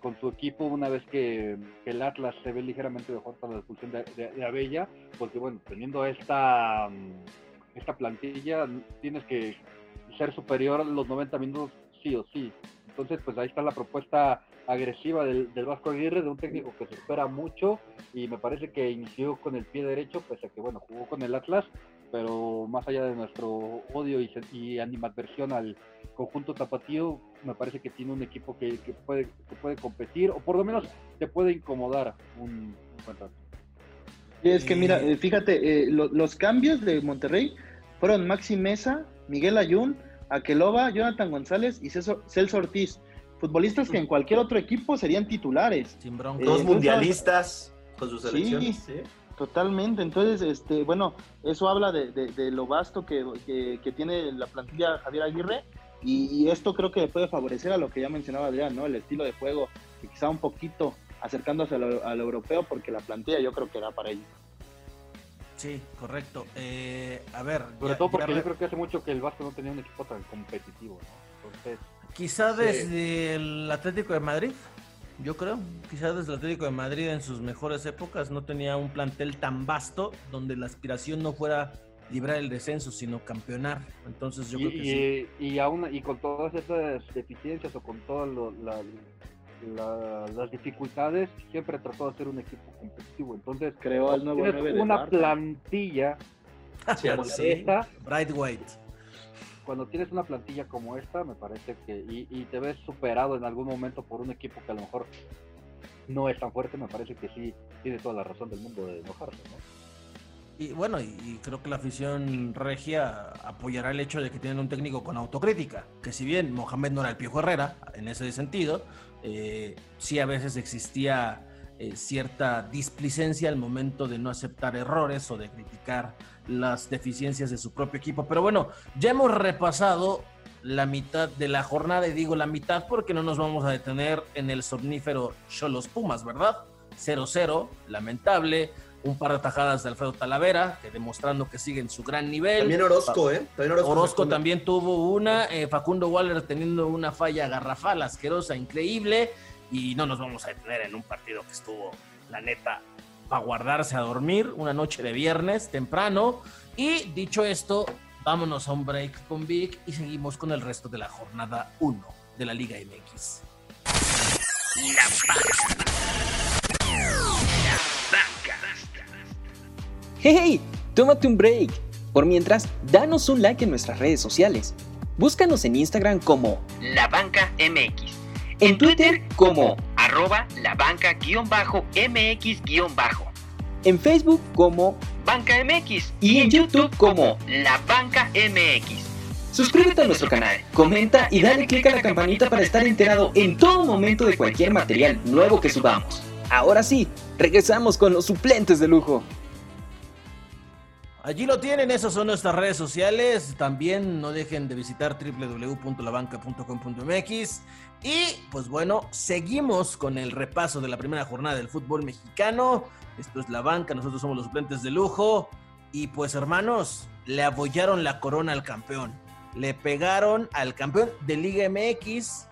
con su equipo una vez que, el Atlas se ve ligeramente mejor para la expulsión de Abella, porque bueno, teniendo esta esta plantilla tienes que ser superior a los 90 minutos sí o sí. Entonces, pues ahí está la propuesta agresiva del, del, Vasco Aguirre, de un técnico que se espera mucho y me parece que inició con el pie derecho, pese a que, bueno, jugó con el Atlas, pero más allá de nuestro odio y, y animadversión al conjunto tapatío, me parece que tiene un equipo que, puede, que puede competir o por lo menos te puede incomodar un, un es que mira, fíjate, eh, los cambios de Monterrey fueron Maxi Mesa, Miguel Ayun, Aqueloba, Jonathan González y Celso Ortiz. Futbolistas que en cualquier otro equipo serían titulares. Sin bronca. Dos eh, mundialistas con sus selecciones. Sí, totalmente. Entonces, este, bueno, eso habla de, lo vasto que, tiene la plantilla Javier Aguirre. Y, esto creo que puede favorecer a lo que ya mencionaba Adrián, ¿no? El estilo de juego, que quizá un poquito acercándose a lo, europeo porque la plantilla yo creo que era para ellos. Sí, correcto. Eh, a ver. Sobre todo porque yo creo que hace mucho que el Vasco no tenía un equipo tan competitivo. Quizá desde el Atlético de Madrid, yo creo. Quizá desde el Atlético de Madrid en sus mejores épocas no tenía un plantel tan vasto donde la aspiración no fuera librar el descenso, sino campeonar. Entonces yo creo que sí. Y, aún, y con todas esas deficiencias o con todas la, las dificultades, siempre trató de hacer un equipo competitivo. Entonces, creó al nuevo una plantilla como esta, Bright White. Cuando tienes una plantilla como esta, me parece que y, te ves superado en algún momento por un equipo que a lo mejor no es tan fuerte, me parece que sí tiene toda la razón del mundo de enojarse, Y bueno, y, creo que la afición regia apoyará el hecho de que tienen un técnico con autocrítica, que si bien Mohamed no era el Piojo Herrera, en ese sentido, eh, sí a veces existía eh, cierta displicencia al momento de no aceptar errores o de criticar las deficiencias de su propio equipo. Pero bueno, ya hemos repasado la mitad de la jornada y digo la mitad porque no nos vamos a detener en el somnífero Cholos Pumas, ¿verdad? 0-0, lamentable, un par de tajadas de Alfredo Talavera, que demostrando que sigue en su gran nivel. También Orozco, ¿eh? Orozco, también tuvo una, eh, Facundo Waller teniendo una falla garrafal, asquerosa, increíble, y no nos vamos a detener en un partido que estuvo, la neta, para guardarse a dormir, una noche de viernes temprano. Y dicho esto, vámonos a un break con Vic y seguimos con el resto de la jornada 1 de la Liga MX. ¡Hey! Tómate un break. Por mientras, danos un like en nuestras redes sociales. Búscanos en Instagram como La Banca MX. En Twitter como arroba la banca-mx- en Facebook como Banca MX y en YouTube como La Banca MX. Suscríbete a nuestro canal, comenta y dale click a la campanita para estar enterado en todo momento de cualquier material nuevo que subamos. Ahora sí, regresamos con los suplentes de lujo. Allí lo tienen, esas son nuestras redes sociales. También no dejen de visitar www.labanca.com.mx. Y pues bueno, seguimos con el repaso de la primera jornada del fútbol mexicano. Esto es la banca, nosotros somos los suplentes de lujo. Y pues hermanos, le abollaron la corona al campeón. Le pegaron al campeón de Liga MX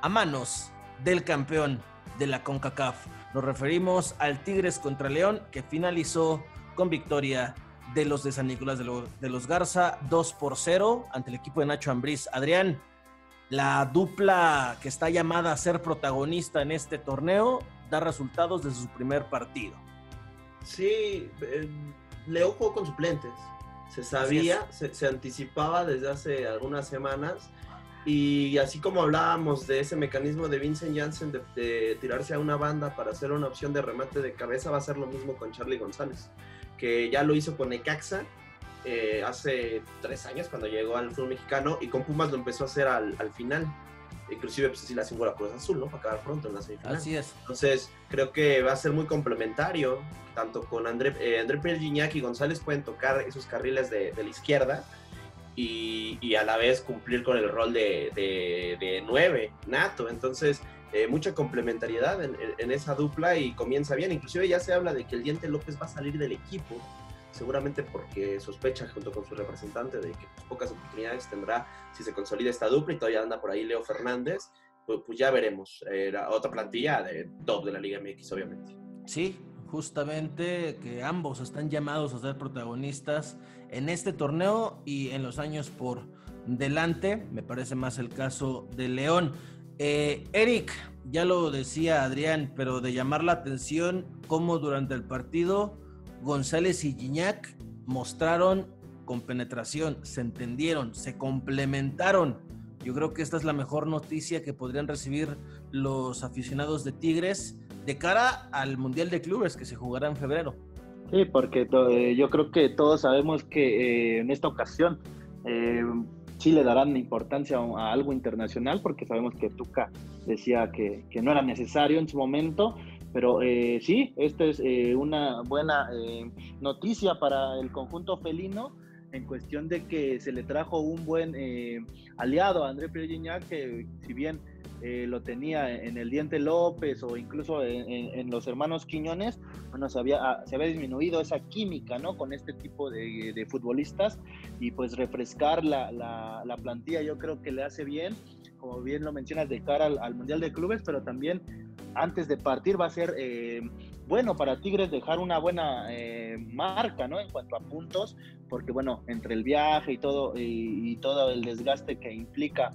a manos del campeón de la CONCACAF. Nos referimos al Tigres contra León que finalizó con victoria de los de San Nicolás de, lo- de los Garza 2 por 0 ante el equipo de Nacho Ambriz. Adrián, la dupla que está llamada a ser protagonista en este torneo da resultados desde su primer partido. Sí, eh, Leo jugó con suplentes. Se sabía, se, se anticipaba desde hace algunas semanas. Y así como hablábamos de ese mecanismo de Vincent Janssen de, de tirarse a una banda para hacer una opción de remate de cabeza, va a ser lo mismo con Charlie González, que ya lo hizo con Necaxa eh, hace tres años cuando llegó al fútbol mexicano y con Pumas lo empezó a hacer al, al final. Inclusive pues sí le hacen Cruz Azul, ¿no? Para acabar pronto en la semifinal. Así es. Entonces, creo que va a ser muy complementario. Tanto con André, eh, André Pierre Gignac y González pueden tocar esos carriles de, de la izquierda y, y, a la vez cumplir con el rol de, de, de nueve, nato. Entonces, eh, mucha complementariedad en, esa dupla y comienza bien. Inclusive ya se habla de que el Diente López va a salir del equipo, seguramente porque sospecha junto con su representante de que pues, pocas oportunidades tendrá si se consolida esta dupla y todavía anda por ahí Leo Fernández. Pues, pues ya veremos. Era otra plantilla de top de la Liga MX, obviamente. Sí, justamente que ambos están llamados a ser protagonistas en este torneo y en los años por delante. Me parece más el caso de León. Eh, Eric, ya lo decía Adrián, pero de llamar la atención cómo durante el partido González y Gignac mostraron con penetración, se entendieron, se complementaron. Yo creo que esta es la mejor noticia que podrían recibir los aficionados de Tigres de cara al Mundial de Clubes que se jugará en febrero. Sí, porque eh, yo creo que todos sabemos que eh, en esta ocasión eh, sí le darán importancia a, algo internacional, porque sabemos que Tuca decía que, que no era necesario en su momento, pero eh, sí, esta es eh, una buena eh, noticia para el conjunto felino en cuestión de que se le trajo un buen eh, aliado a André Pierre que si bien eh, lo tenía en el Diente López o incluso en, los hermanos Quiñones, bueno, se había, ah, se había, disminuido esa química, ¿no? Con este tipo de, futbolistas y pues refrescar la, la, la, plantilla yo creo que le hace bien, como bien lo mencionas, de cara al, al Mundial de Clubes, pero también antes de partir va a ser eh, bueno para Tigres dejar una buena marca, ¿no? En cuanto a puntos, porque bueno, entre el viaje y todo, y, todo el desgaste que implica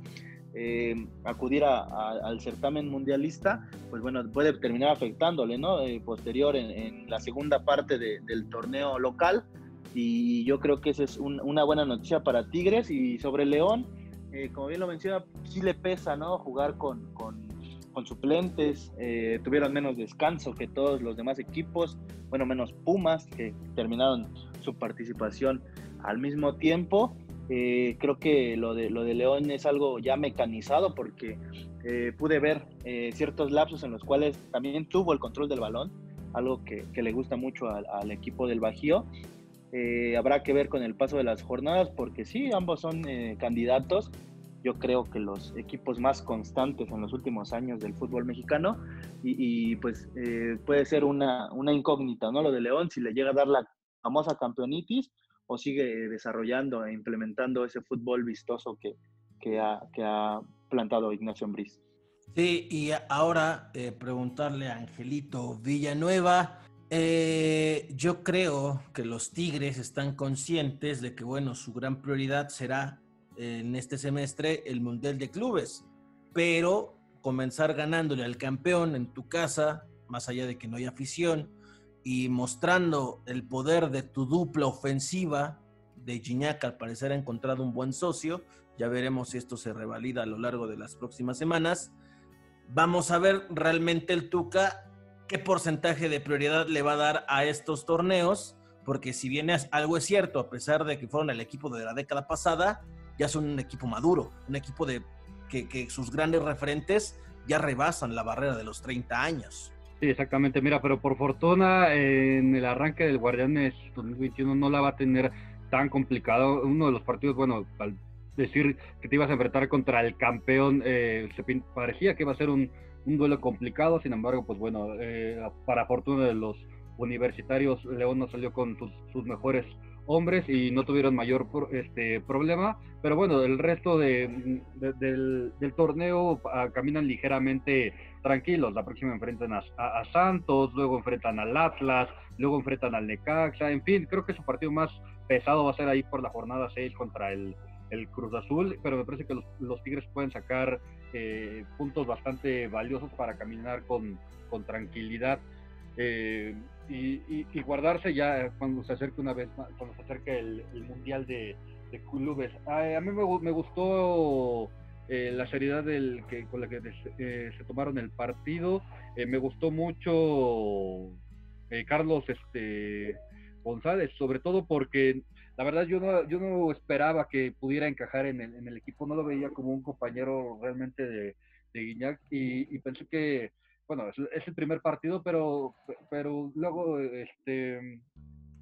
eh, acudir a, al certamen mundialista, pues bueno, puede terminar afectándole, ¿no? Eh, posterior en, la segunda parte de, del torneo local. Y yo creo que esa es un, una buena noticia para Tigres. Y sobre León, eh, como bien lo menciona, sí le pesa, ¿no? Jugar con, con, con suplentes. Eh, tuvieron menos descanso que todos los demás equipos. Bueno, menos Pumas, que terminaron su participación al mismo tiempo. Eh, creo que lo de, lo de León es algo ya mecanizado porque eh, pude ver eh, ciertos lapsos en los cuales también tuvo el control del balón, algo que, le gusta mucho al, equipo del Bajío. Habrá que ver con el paso de las jornadas porque sí, ambos son candidatos. Yo creo que los equipos más constantes en los últimos años del fútbol mexicano y, y pues puede ser una, una incógnita, ¿no? Lo de León, si le llega a dar la famosa campeonitis o sigue desarrollando e implementando ese fútbol vistoso que, que, ha, que ha plantado Ignacio Ambriz. Sí, y ahora eh, preguntarle a Angelito Villanueva. Eh, yo creo que los Tigres están conscientes de que, bueno, su gran prioridad será eh, en este semestre el Mundial de Clubes, pero comenzar ganándole al campeón en tu casa, más allá de que no haya afición, y mostrando el poder de tu dupla ofensiva, de Gignac al parecer ha encontrado un buen socio, Ya veremos si esto se revalida a lo largo de las próximas semanas. Vamos a ver realmente el Tuca qué porcentaje de prioridad le va a dar a estos torneos, porque si bien algo es cierto, a pesar de que fueron el equipo de la década pasada, ya son un equipo maduro, un equipo de que, que sus grandes referentes ya rebasan la barrera de los 30 años. Sí, exactamente. Mira, pero por fortuna en el arranque del Guardianes 2021 no la va a tener tan complicado. Uno de los partidos, bueno, al decir que te ibas a enfrentar contra el campeón, eh, parecía que iba a ser un, un duelo complicado. Sin embargo, pues bueno, eh, para fortuna de los universitarios, León no salió con sus, sus mejores hombres y no tuvieron mayor este, problema, pero bueno, el resto de, del, torneo ah, caminan ligeramente tranquilos. La próxima enfrentan a, Santos, luego enfrentan al Atlas, luego enfrentan al Necaxa, en fin, creo que su partido más pesado va a ser ahí por la jornada 6 contra el, el Cruz Azul, pero me parece que los, Tigres pueden sacar eh, puntos bastante valiosos para caminar con, con tranquilidad. Eh, y, guardarse ya cuando se acerque una vez cuando se acerque el, Mundial de, Clubes. a mí me, gustó eh, la seriedad del, que, con la que eh, se tomaron el partido. Eh, me gustó mucho Carlos este, González, sobre todo porque la verdad yo no, yo no esperaba que pudiera encajar en el, equipo, no lo veía como un compañero realmente de, de Guiñac y pensé que bueno, es, el primer partido, pero, pero luego, este,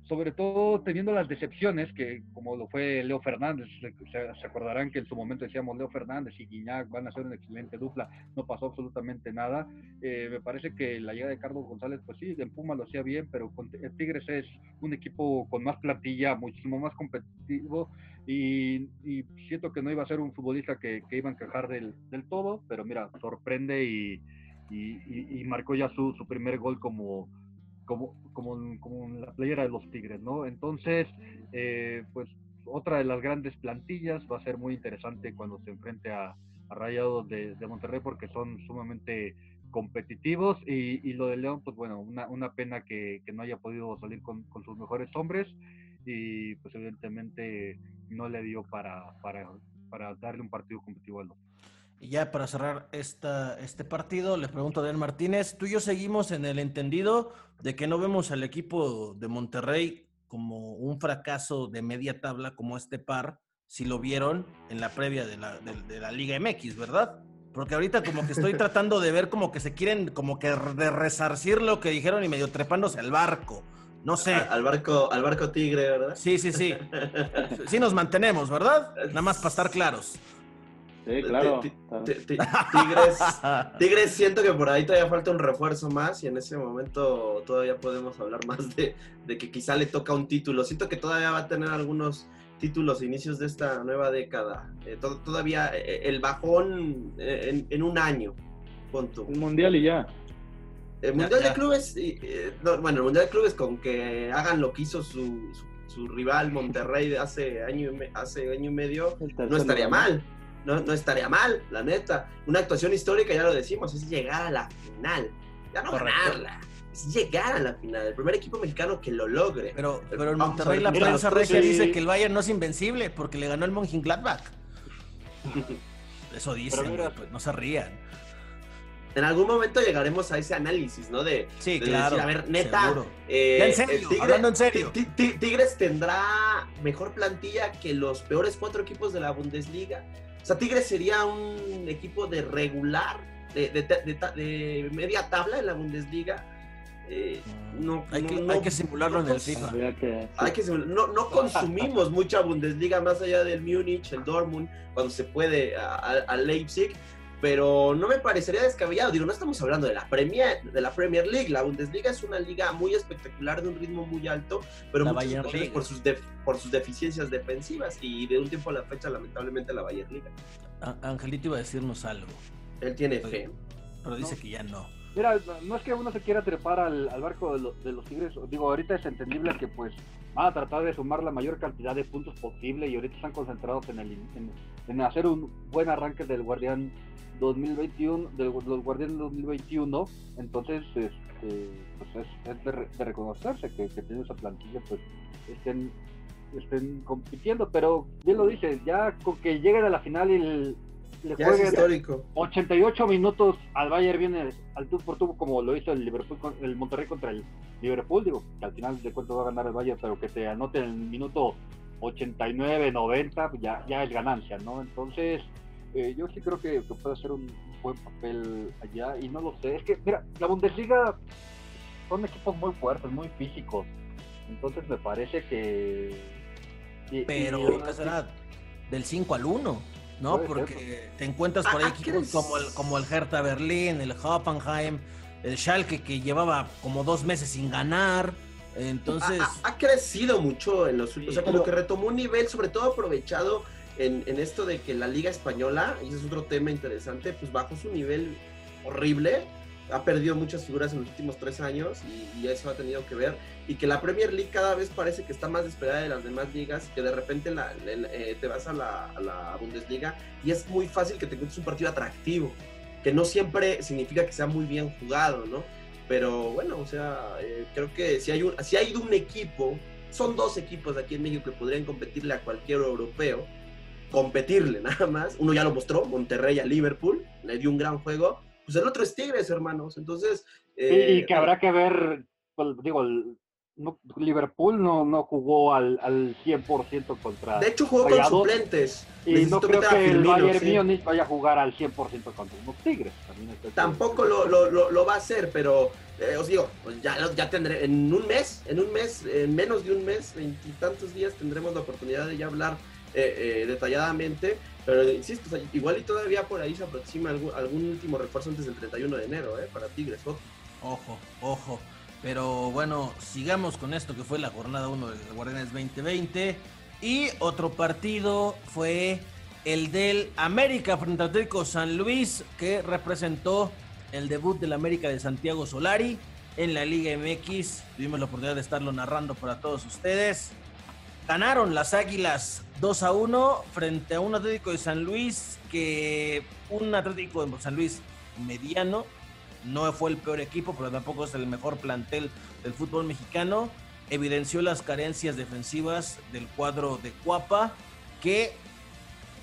sobre todo teniendo las decepciones, que como lo fue Leo Fernández, se, acordarán que en su momento decíamos Leo Fernández y Guiñac van a ser una excelente dupla, no pasó absolutamente nada. Eh, me parece que la llegada de Carlos González, pues sí, en Puma lo hacía bien, pero con, Tigres es un equipo con más plantilla, muchísimo más competitivo. Y, siento que no iba a ser un futbolista que, iba a encajar del todo, pero mira, sorprende y, y, marcó ya su, su, primer gol como, como, como, como la playera de los Tigres, ¿no? Entonces, eh, pues otra de las grandes plantillas va a ser muy interesante cuando se enfrente a, Rayados de, Monterrey porque son sumamente competitivos y, y, lo de León, pues bueno, una, una pena que, no haya podido salir con, con, sus mejores hombres y pues evidentemente no le dio para, para, para darle un partido competitivo a y ya para cerrar esta, este partido, le pregunto a Dan Martínez, tú y yo seguimos en el entendido de que no vemos al equipo de Monterrey como un fracaso de media tabla como este par, si lo vieron en la previa de la, de, la Liga MX, ¿verdad? Porque ahorita como que estoy tratando de ver como que se quieren como que de resarcir lo que dijeron y medio trepándose al barco. No sé. Al barco, al barco tigre, ¿verdad? Sí, sí, sí. Sí nos mantenemos, ¿verdad? Nada más para estar claros. Sí, claro. Tigres, Tigres, siento que por ahí todavía falta un refuerzo más y en ese momento todavía podemos hablar más de, que quizá le toca un título. Siento que todavía va a tener algunos títulos inicios de esta nueva década. Eh, todavía eh, eh, el bajón en, un año. Punto. Un mundial y ya. El mundial de clubes, bueno, el mundial de clubes con que hagan lo que hizo su, rival Monterrey hace año, hace año y medio, no estaría mal no, no estaría mal, la neta. Una actuación histórica, ya lo decimos, es llegar a la final. Ya no ganarla, es llegar a la final. El primer equipo mexicano que lo logre. Pero, pero en Monterrey la prensa regia dice que el Bayern no es invencible porque le ganó el Mönchengladbach. Eso dicen, pues no se rían. En algún momento llegaremos a ese análisis, ¿no? De, sí, claro. a ver, neta. Eh, en serio, hablando en serio. Tigres tendrá mejor plantilla que los peores cuatro equipos de la Bundesliga. O sea, Tigres sería un equipo de regular, de, media tabla en la Bundesliga. Eh, no, hay, que, simularlo en el FIFA. Hay que no, no consumimos mucha Bundesliga más allá del Múnich, el Dortmund, cuando se puede, al Leipzig pero no me parecería descabellado. Digo, no estamos hablando de la Premier, de la Premier League. La Bundesliga es una liga muy espectacular, de un ritmo muy alto, pero muchas por sus, por sus deficiencias defensivas. Y de un tiempo a la fecha, lamentablemente, la Bayern Liga. Angelito iba a decirnos algo. Él tiene fe. Pero dice que ya no. Mira, no es que uno se quiera trepar al, barco de, los Tigres. Digo, ahorita es entendible que pues van a tratar de sumar la mayor cantidad de puntos posible y ahorita están concentrados en, el, en hacer un buen arranque del Guardián 2021, de los Guardianes 2021, entonces este, pues es, de, reconocerse que, que tiene esa plantilla, pues estén estén compitiendo, pero bien lo dices, ya con que lleguen a la final y le jueguen 88 minutos al Bayern viene al tú por tú como lo hizo el Liverpool el Monterrey contra el Liverpool, digo, que al final de cuentas va a ganar el Bayern, pero que te anote en el minuto 89, 90, pues ya, ya es ganancia, ¿no? Entonces, eh, yo sí creo que, puede hacer un buen papel allá y no lo sé. Es que, mira, la Bundesliga son equipos muy fuertes, muy físicos. Entonces me parece que... Pero, ¿qué será? Del 5 al 1, ¿no? Porque te encuentras por ahí ah, equipos como el, como el Hertha Berlín, el Hoffenheim, el Schalke que llevaba como dos meses sin ganar. Entonces. Ha, crecido mucho en los últimos. o sea, como que retomó un nivel, sobre todo aprovechado en, esto de que la Liga Española, y ese es otro tema interesante, pues bajó su nivel horrible. Ha perdido muchas figuras en los últimos tres años y, eso ha tenido que ver. Y que la Premier League cada vez parece que está más despegada de las demás ligas, que de repente eh, te vas a la, a la Bundesliga y es muy fácil que te encuentres un partido atractivo, que no siempre significa que sea muy bien jugado, ¿no? Pero bueno, o sea, eh, creo que si hay, un, si hay un equipo, son dos equipos aquí en México que podrían competirle a cualquier europeo, competirle nada más. Uno ya lo mostró, Monterrey a Liverpool, le dio un gran juego. Pues el otro es Tigres, hermanos. Entonces. y que eh, habrá que ver, pues, digo, no, Liverpool no, no jugó al, al 100% contra. De hecho, jugó con suplentes. Y no creo que el Bayern ¿sí? vaya a jugar al 100% contra los Tigres. Tampoco lo, lo, lo, va a hacer, pero eh, os digo, pues ya, ya tendré, en un mes, en un mes, en menos de un mes, veintitantos días, tendremos la oportunidad de ya hablar eh, eh, detalladamente. Pero insisto, igual y todavía por ahí se aproxima algún, algún último refuerzo antes del 31 de enero, ¿eh? Para Tigres, ojo. Ojo, ojo. Pero bueno, sigamos con esto que fue la jornada 1 de Guardianes 2020. Y otro partido fue el del América frente al Atlético San Luis, que representó el debut del América de Santiago Solari en la Liga MX. Tuvimos la oportunidad de estarlo narrando para todos ustedes. Ganaron las Águilas 2 a 1 frente a un Atlético de San Luis que un Atlético de San Luis mediano no fue el peor equipo, pero tampoco es el mejor plantel del fútbol mexicano. Evidenció las carencias defensivas del cuadro de Cuapa, que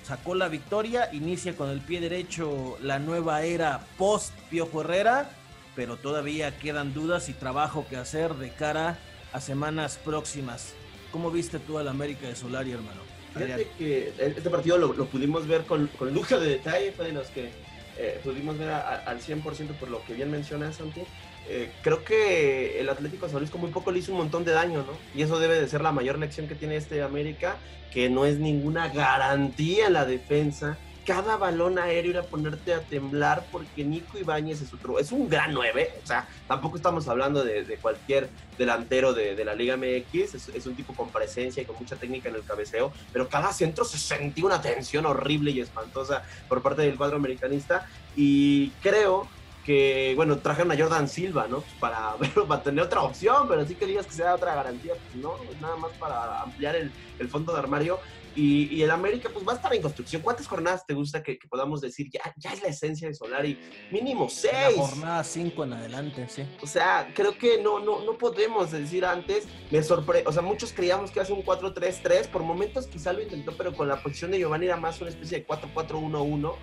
sacó la victoria, inicia con el pie derecho la nueva era post Piojo Herrera, pero todavía quedan dudas y trabajo que hacer de cara a semanas próximas. ¿Cómo viste tú al América de Solari, hermano? Este partido lo, pudimos ver con, con lujo de detalle, fue de los que eh, pudimos ver al 100% por lo que bien mencionas, Santi. Eh, creo que el Atlético San Luis con muy poco le hizo un montón de daño, ¿no? Y eso debe de ser la mayor lección que tiene este América, que no es ninguna garantía en la defensa cada balón aéreo ir a ponerte a temblar porque Nico Ibáñez es otro, es un gran 9, o sea, tampoco estamos hablando de, cualquier delantero de, la Liga MX, es, un tipo con presencia y con mucha técnica en el cabeceo, pero cada centro se sentía una tensión horrible y espantosa por parte del cuadro americanista y creo que, bueno, trajeron a Jordan Silva, ¿no? para, para tener otra opción, pero sí que digas que sea otra garantía, pues no, nada más para ampliar el fondo de armario. Y, el América, pues va a estar en construcción. ¿Cuántas jornadas te gusta que, podamos decir ya, ya es la esencia de Solari? Mínimo seis. La jornada cinco en adelante, sí. O sea, creo que no, no, no podemos decir antes. Me sorprende. O sea, muchos creíamos que hace un 4-3-3. Por momentos quizá lo intentó, pero con la posición de Giovanni era más una especie de 4-4-1-1.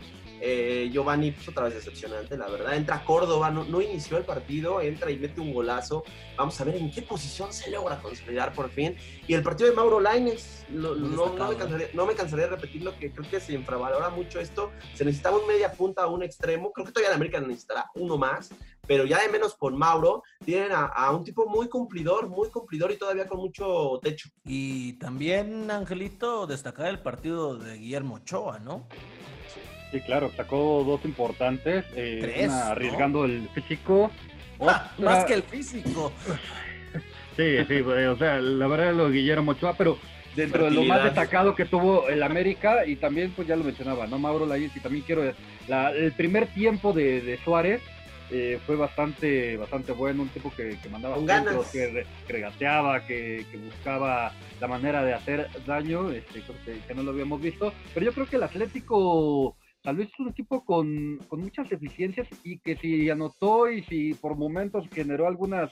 Eh, Giovanni, pues otra vez decepcionante, la verdad. Entra Córdoba, no, no, inició el partido, entra y mete un golazo. Vamos a ver en qué posición se logra consolidar por fin. Y el partido de Mauro Laines, no, no, me cansaría, no, me cansaría, de repetirlo, que creo que se infravalora mucho esto. Se necesitaba un media punta, un extremo. Creo que todavía en América necesitará uno más, pero ya de menos con Mauro. Tienen a, a un tipo muy cumplidor, muy cumplidor y todavía con mucho techo. Y también, Angelito, destacar el partido de Guillermo Ochoa, ¿no? Sí, claro, sacó dos importantes, eh, arriesgando el físico. más que el físico. sí, sí, o sea, la verdad es lo de Guillermo Ochoa, pero dentro de lo más destacado que tuvo el América, y también pues ya lo mencionaba, ¿no? Mauro Laís, y también quiero, el primer tiempo de, Suárez eh, fue bastante bastante bueno, un tipo que, mandaba centros, que, regateaba, que, buscaba la manera de hacer daño, este, creo que, no lo habíamos visto, pero yo creo que el Atlético Tal vez es un equipo con, muchas deficiencias y que si anotó y si por momentos generó algunas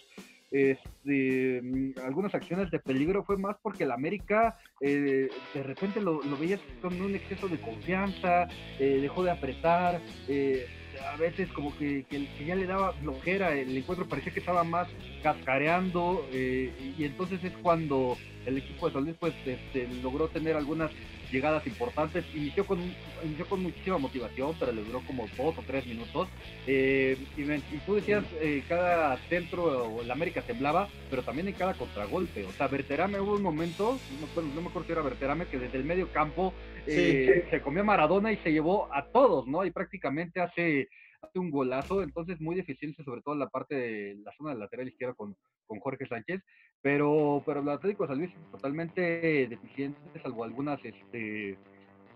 este, mm, algunas acciones de peligro fue más porque el América eh, de repente lo, lo veías con un exceso de confianza, eh, dejó de apretar, eh, a veces como que, que, ya le daba flojera, el encuentro parecía que estaba más cascareando y entonces es cuando el equipo de San Luis pues este, logró tener algunas llegadas importantes. Inició con, inició con muchísima motivación, pero le duró como dos o tres minutos. Eh, y, tú decías, eh, cada centro o el América temblaba, pero también en cada contragolpe. O sea, Verterame hubo un momento, no, no me acuerdo si era Verterame, que desde el medio campo eh, se comió a Maradona y se llevó a todos, ¿no? Y prácticamente hace hace un golazo, entonces muy deficiente, sobre todo en la parte de la zona del lateral izquierdo con, con Jorge Sánchez, pero, pero el Atlético de San Luis totalmente deficiente, salvo algunas, este,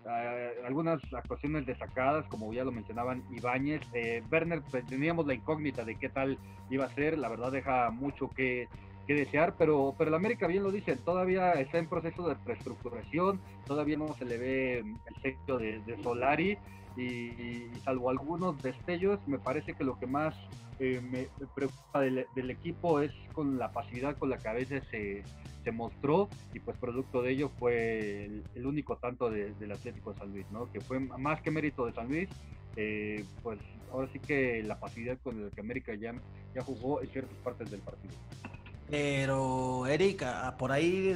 ah, algunas actuaciones destacadas, como ya lo mencionaban Ibáñez. Eh, Werner, pues, teníamos la incógnita de qué tal iba a ser, la verdad deja mucho que, que desear, pero, pero el América bien lo dice, todavía está en proceso de reestructuración, todavía no se le ve el de, de Solari y, salvo algunos destellos, me parece que lo que más eh, me preocupa del, equipo es con la pasividad con la que a veces se, se mostró y pues producto de ello fue el, único tanto del Atlético de San Luis, ¿no? que fue más que mérito de San Luis, eh, pues ahora sí que la pasividad con la que América ya, ya jugó en ciertas partes del partido. Pero, Erika, por ahí,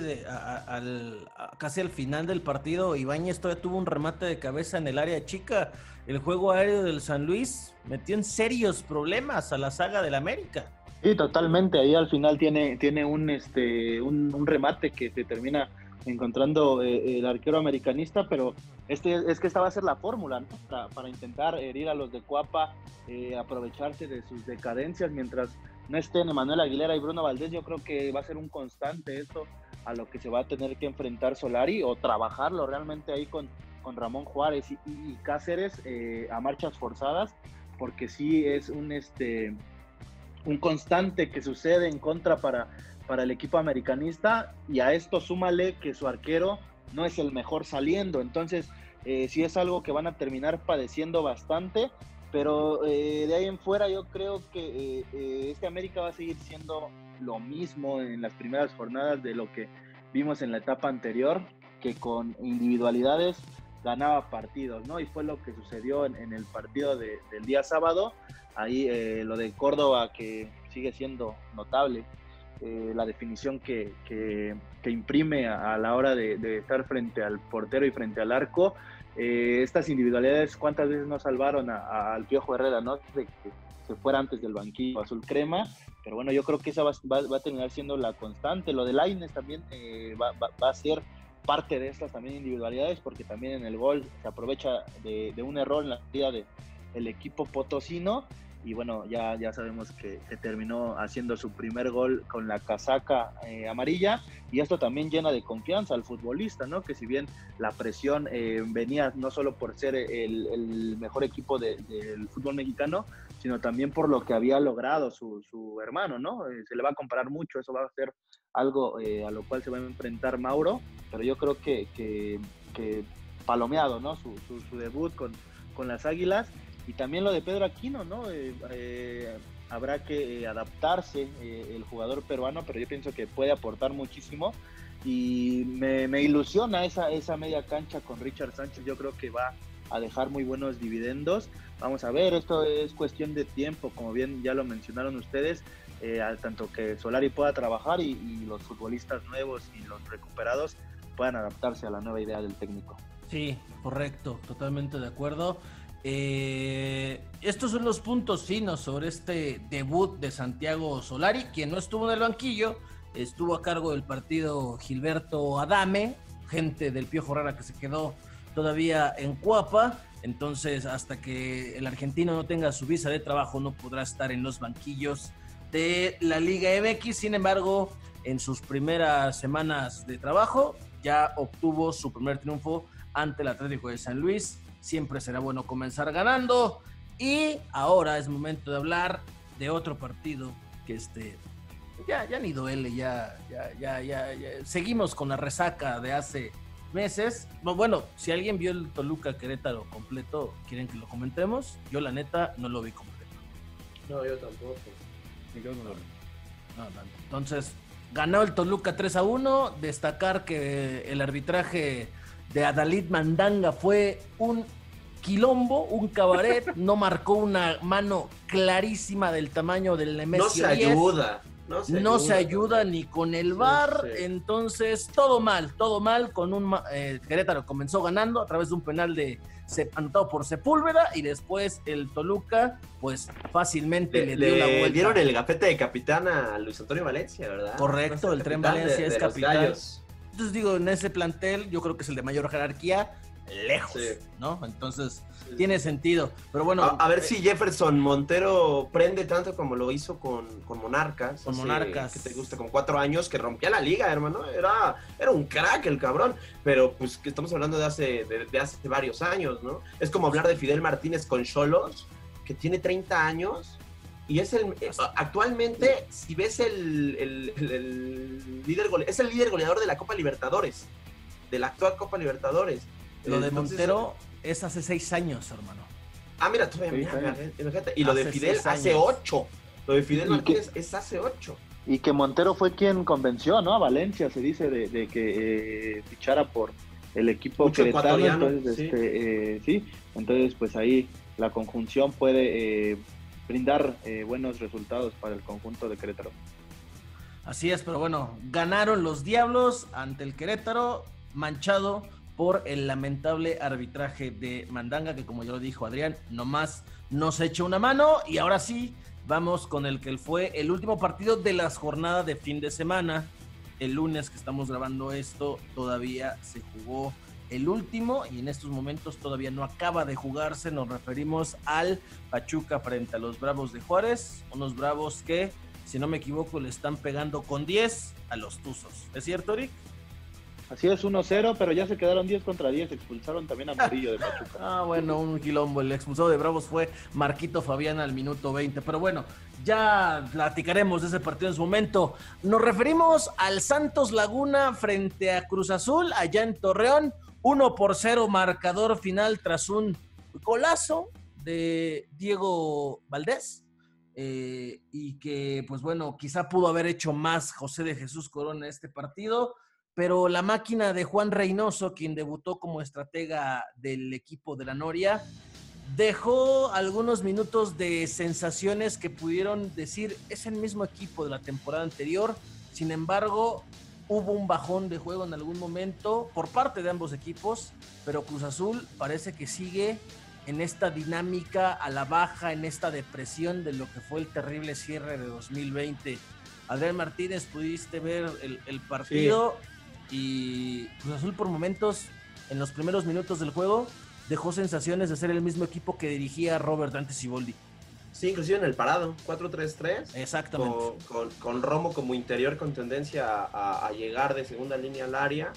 al, casi al final del partido, Ibáñez todavía tuvo un remate de cabeza en el área chica. El juego aéreo del San Luis metió en serios problemas a la saga del América. Sí, totalmente. Ahí al final tiene, tiene un, este, un, remate que se termina encontrando eh, el arquero americanista, pero este, es que esta va a ser la fórmula para, intentar herir a los de Cuapa, eh, aprovecharse de sus decadencias mientras no estén Emanuel Aguilera y Bruno Valdés, yo creo que va a ser un constante esto a lo que se va a tener que enfrentar Solari o trabajarlo realmente ahí con, con Ramón Juárez y, Cáceres eh, a marchas forzadas, porque sí es un, este, un constante que sucede en contra para, para el equipo americanista y a esto súmale que su arquero no es el mejor saliendo, entonces eh, sí es algo que van a terminar padeciendo bastante pero eh, de ahí en fuera yo creo que eh, eh, este América va a seguir siendo lo mismo en las primeras jornadas de lo que vimos en la etapa anterior, que con individualidades ganaba partidos, ¿no? Y fue lo que sucedió en, el partido del día sábado. Ahí lo de Córdoba que sigue siendo notable, la definición que, que, imprime a, la hora de, de, estar frente al portero y frente al arco. Eh, estas individualidades, ¿cuántas veces no salvaron al Piojo Herrera, no? De que se fuera antes del banquillo azul crema, pero bueno, yo creo que esa va, a terminar siendo la constante. Lo de Laines también eh, va, a ser parte de estas también individualidades, porque también en el gol se aprovecha de, un error en la vida del equipo potosino y bueno, ya, ya sabemos que, terminó haciendo su primer gol con la casaca eh, amarilla y esto también llena de confianza al futbolista, ¿no? Que si bien la presión eh, venía no solo por ser el, mejor equipo del fútbol mexicano, sino también por lo que había logrado su, su hermano, ¿no? Eh, se le va a comparar mucho, eso va a ser algo a lo cual se va a enfrentar Mauro, pero yo creo que, que, palomeado, ¿no? Su, su, su debut con, con las Águilas y también lo de Pedro Aquino, ¿no? Eh, eh, habrá que eh, adaptarse el jugador peruano, pero yo pienso que puede aportar muchísimo. Y me, ilusiona esa, esa media cancha con Richard Sánchez. Yo creo que va a dejar muy buenos dividendos. Vamos a ver, esto es cuestión de tiempo, como bien ya lo mencionaron ustedes, tanto que Solari pueda trabajar y, y, los futbolistas nuevos y los recuperados puedan adaptarse a la nueva idea del técnico. Sí, correcto, totalmente de acuerdo. Eh, estos son los puntos finos sobre este debut de Santiago Solari, quien no estuvo en el banquillo, estuvo a cargo del partido Gilberto Adame, gente del Piojo Rara que se quedó todavía en Cuapa. Entonces, hasta que el argentino no tenga su visa de trabajo, no podrá estar en los banquillos de la Liga MX. Sin embargo, en sus primeras semanas de trabajo, ya obtuvo su primer triunfo ante el Atlético de San Luis siempre será bueno comenzar ganando. Y ahora es momento de hablar de otro partido que este ya, ya ni duele, ya, ya, ya, ya, seguimos con la resaca de hace meses. Bueno, si alguien vio el Toluca Querétaro completo, quieren que lo comentemos. Yo la neta no lo vi completo. No, yo tampoco. Yo no lo vi. Entonces, ganó el Toluca 3 a 1. Destacar que el arbitraje de Adalid Mandanga fue un quilombo, un cabaret, no marcó una mano clarísima del tamaño del Nemesio No se ayuda. No se, ayuda, ni con el VAR, entonces todo mal, todo mal, con un eh, Querétaro comenzó ganando a través de un penal de anotado por Sepúlveda y después el Toluca pues fácilmente le, dio la vuelta. dieron el gafete de capitán a Luis Antonio Valencia, ¿verdad? Correcto, el Tren Valencia es capitán. Entonces digo, en ese plantel yo creo que es el de mayor jerarquía, lejos, ¿no? Entonces tiene sentido. Pero bueno. A, ver eh, si Jefferson Montero prende tanto como lo hizo con, con Monarcas. Con Monarcas. Que te gusta, como cuatro años, que rompía la liga, hermano. Era, era un crack el cabrón. Pero pues que estamos hablando de hace, de, hace varios años, ¿no? Es como hablar de Fidel Martínez con Cholos, que tiene 30 años. Y es el eh, actualmente, si ves el, el, líder es el líder goleador de la Copa Libertadores, de la actual Copa Libertadores. Lo de Montero es hace seis años, hermano. Ah, mira, todavía, Y lo de Fidel hace ocho. Lo de Fidel Martínez es hace ocho. Y que Montero fue quien convenció, ¿no? A Valencia, se dice, de, que eh, fichara por el equipo queretano. Entonces, ¿sí? Este, eh, sí, entonces pues ahí la conjunción puede eh, brindar buenos resultados para el conjunto de Querétaro. Así es, pero bueno, ganaron los Diablos ante el Querétaro, manchado por el lamentable arbitraje de Mandanga, que como ya lo dijo Adrián, nomás nos echa una mano. Y ahora sí, vamos con el que fue el último partido de las jornadas de fin de semana. El lunes que estamos grabando esto, todavía se jugó el último y en estos momentos todavía no acaba de jugarse. Nos referimos al Pachuca frente a los Bravos de Juárez, unos Bravos que, si no me equivoco, le están pegando con 10 a los Tuzos. ¿Es cierto, Eric? Así es 1-0, pero ya se quedaron 10 contra 10. Expulsaron también a Murillo de Pachuca. ah, bueno, un quilombo. El expulsado de Bravos fue Marquito Fabián al minuto 20. Pero bueno, ya platicaremos de ese partido en su momento. Nos referimos al Santos Laguna frente a Cruz Azul, allá en Torreón. 1 por 0 marcador final tras un golazo de Diego Valdés. Eh, y que, pues bueno, quizá pudo haber hecho más José de Jesús Corona este partido pero la máquina de Juan Reynoso, quien debutó como estratega del equipo de la Noria, dejó algunos minutos de sensaciones que pudieron decir es el mismo equipo de la temporada anterior. Sin embargo, hubo un bajón de juego en algún momento por parte de ambos equipos, pero Cruz Azul parece que sigue en esta dinámica a la baja, en esta depresión de lo que fue el terrible cierre de 2020. Adrián Martínez, pudiste ver el, partido y Cruz Azul por momentos, en los primeros minutos del juego, dejó sensaciones de ser el mismo equipo que dirigía Robert Dante Siboldi. Sí, inclusive en el parado, 4-3-3. Exactamente. Con, Romo como interior con tendencia a, llegar de segunda línea al área.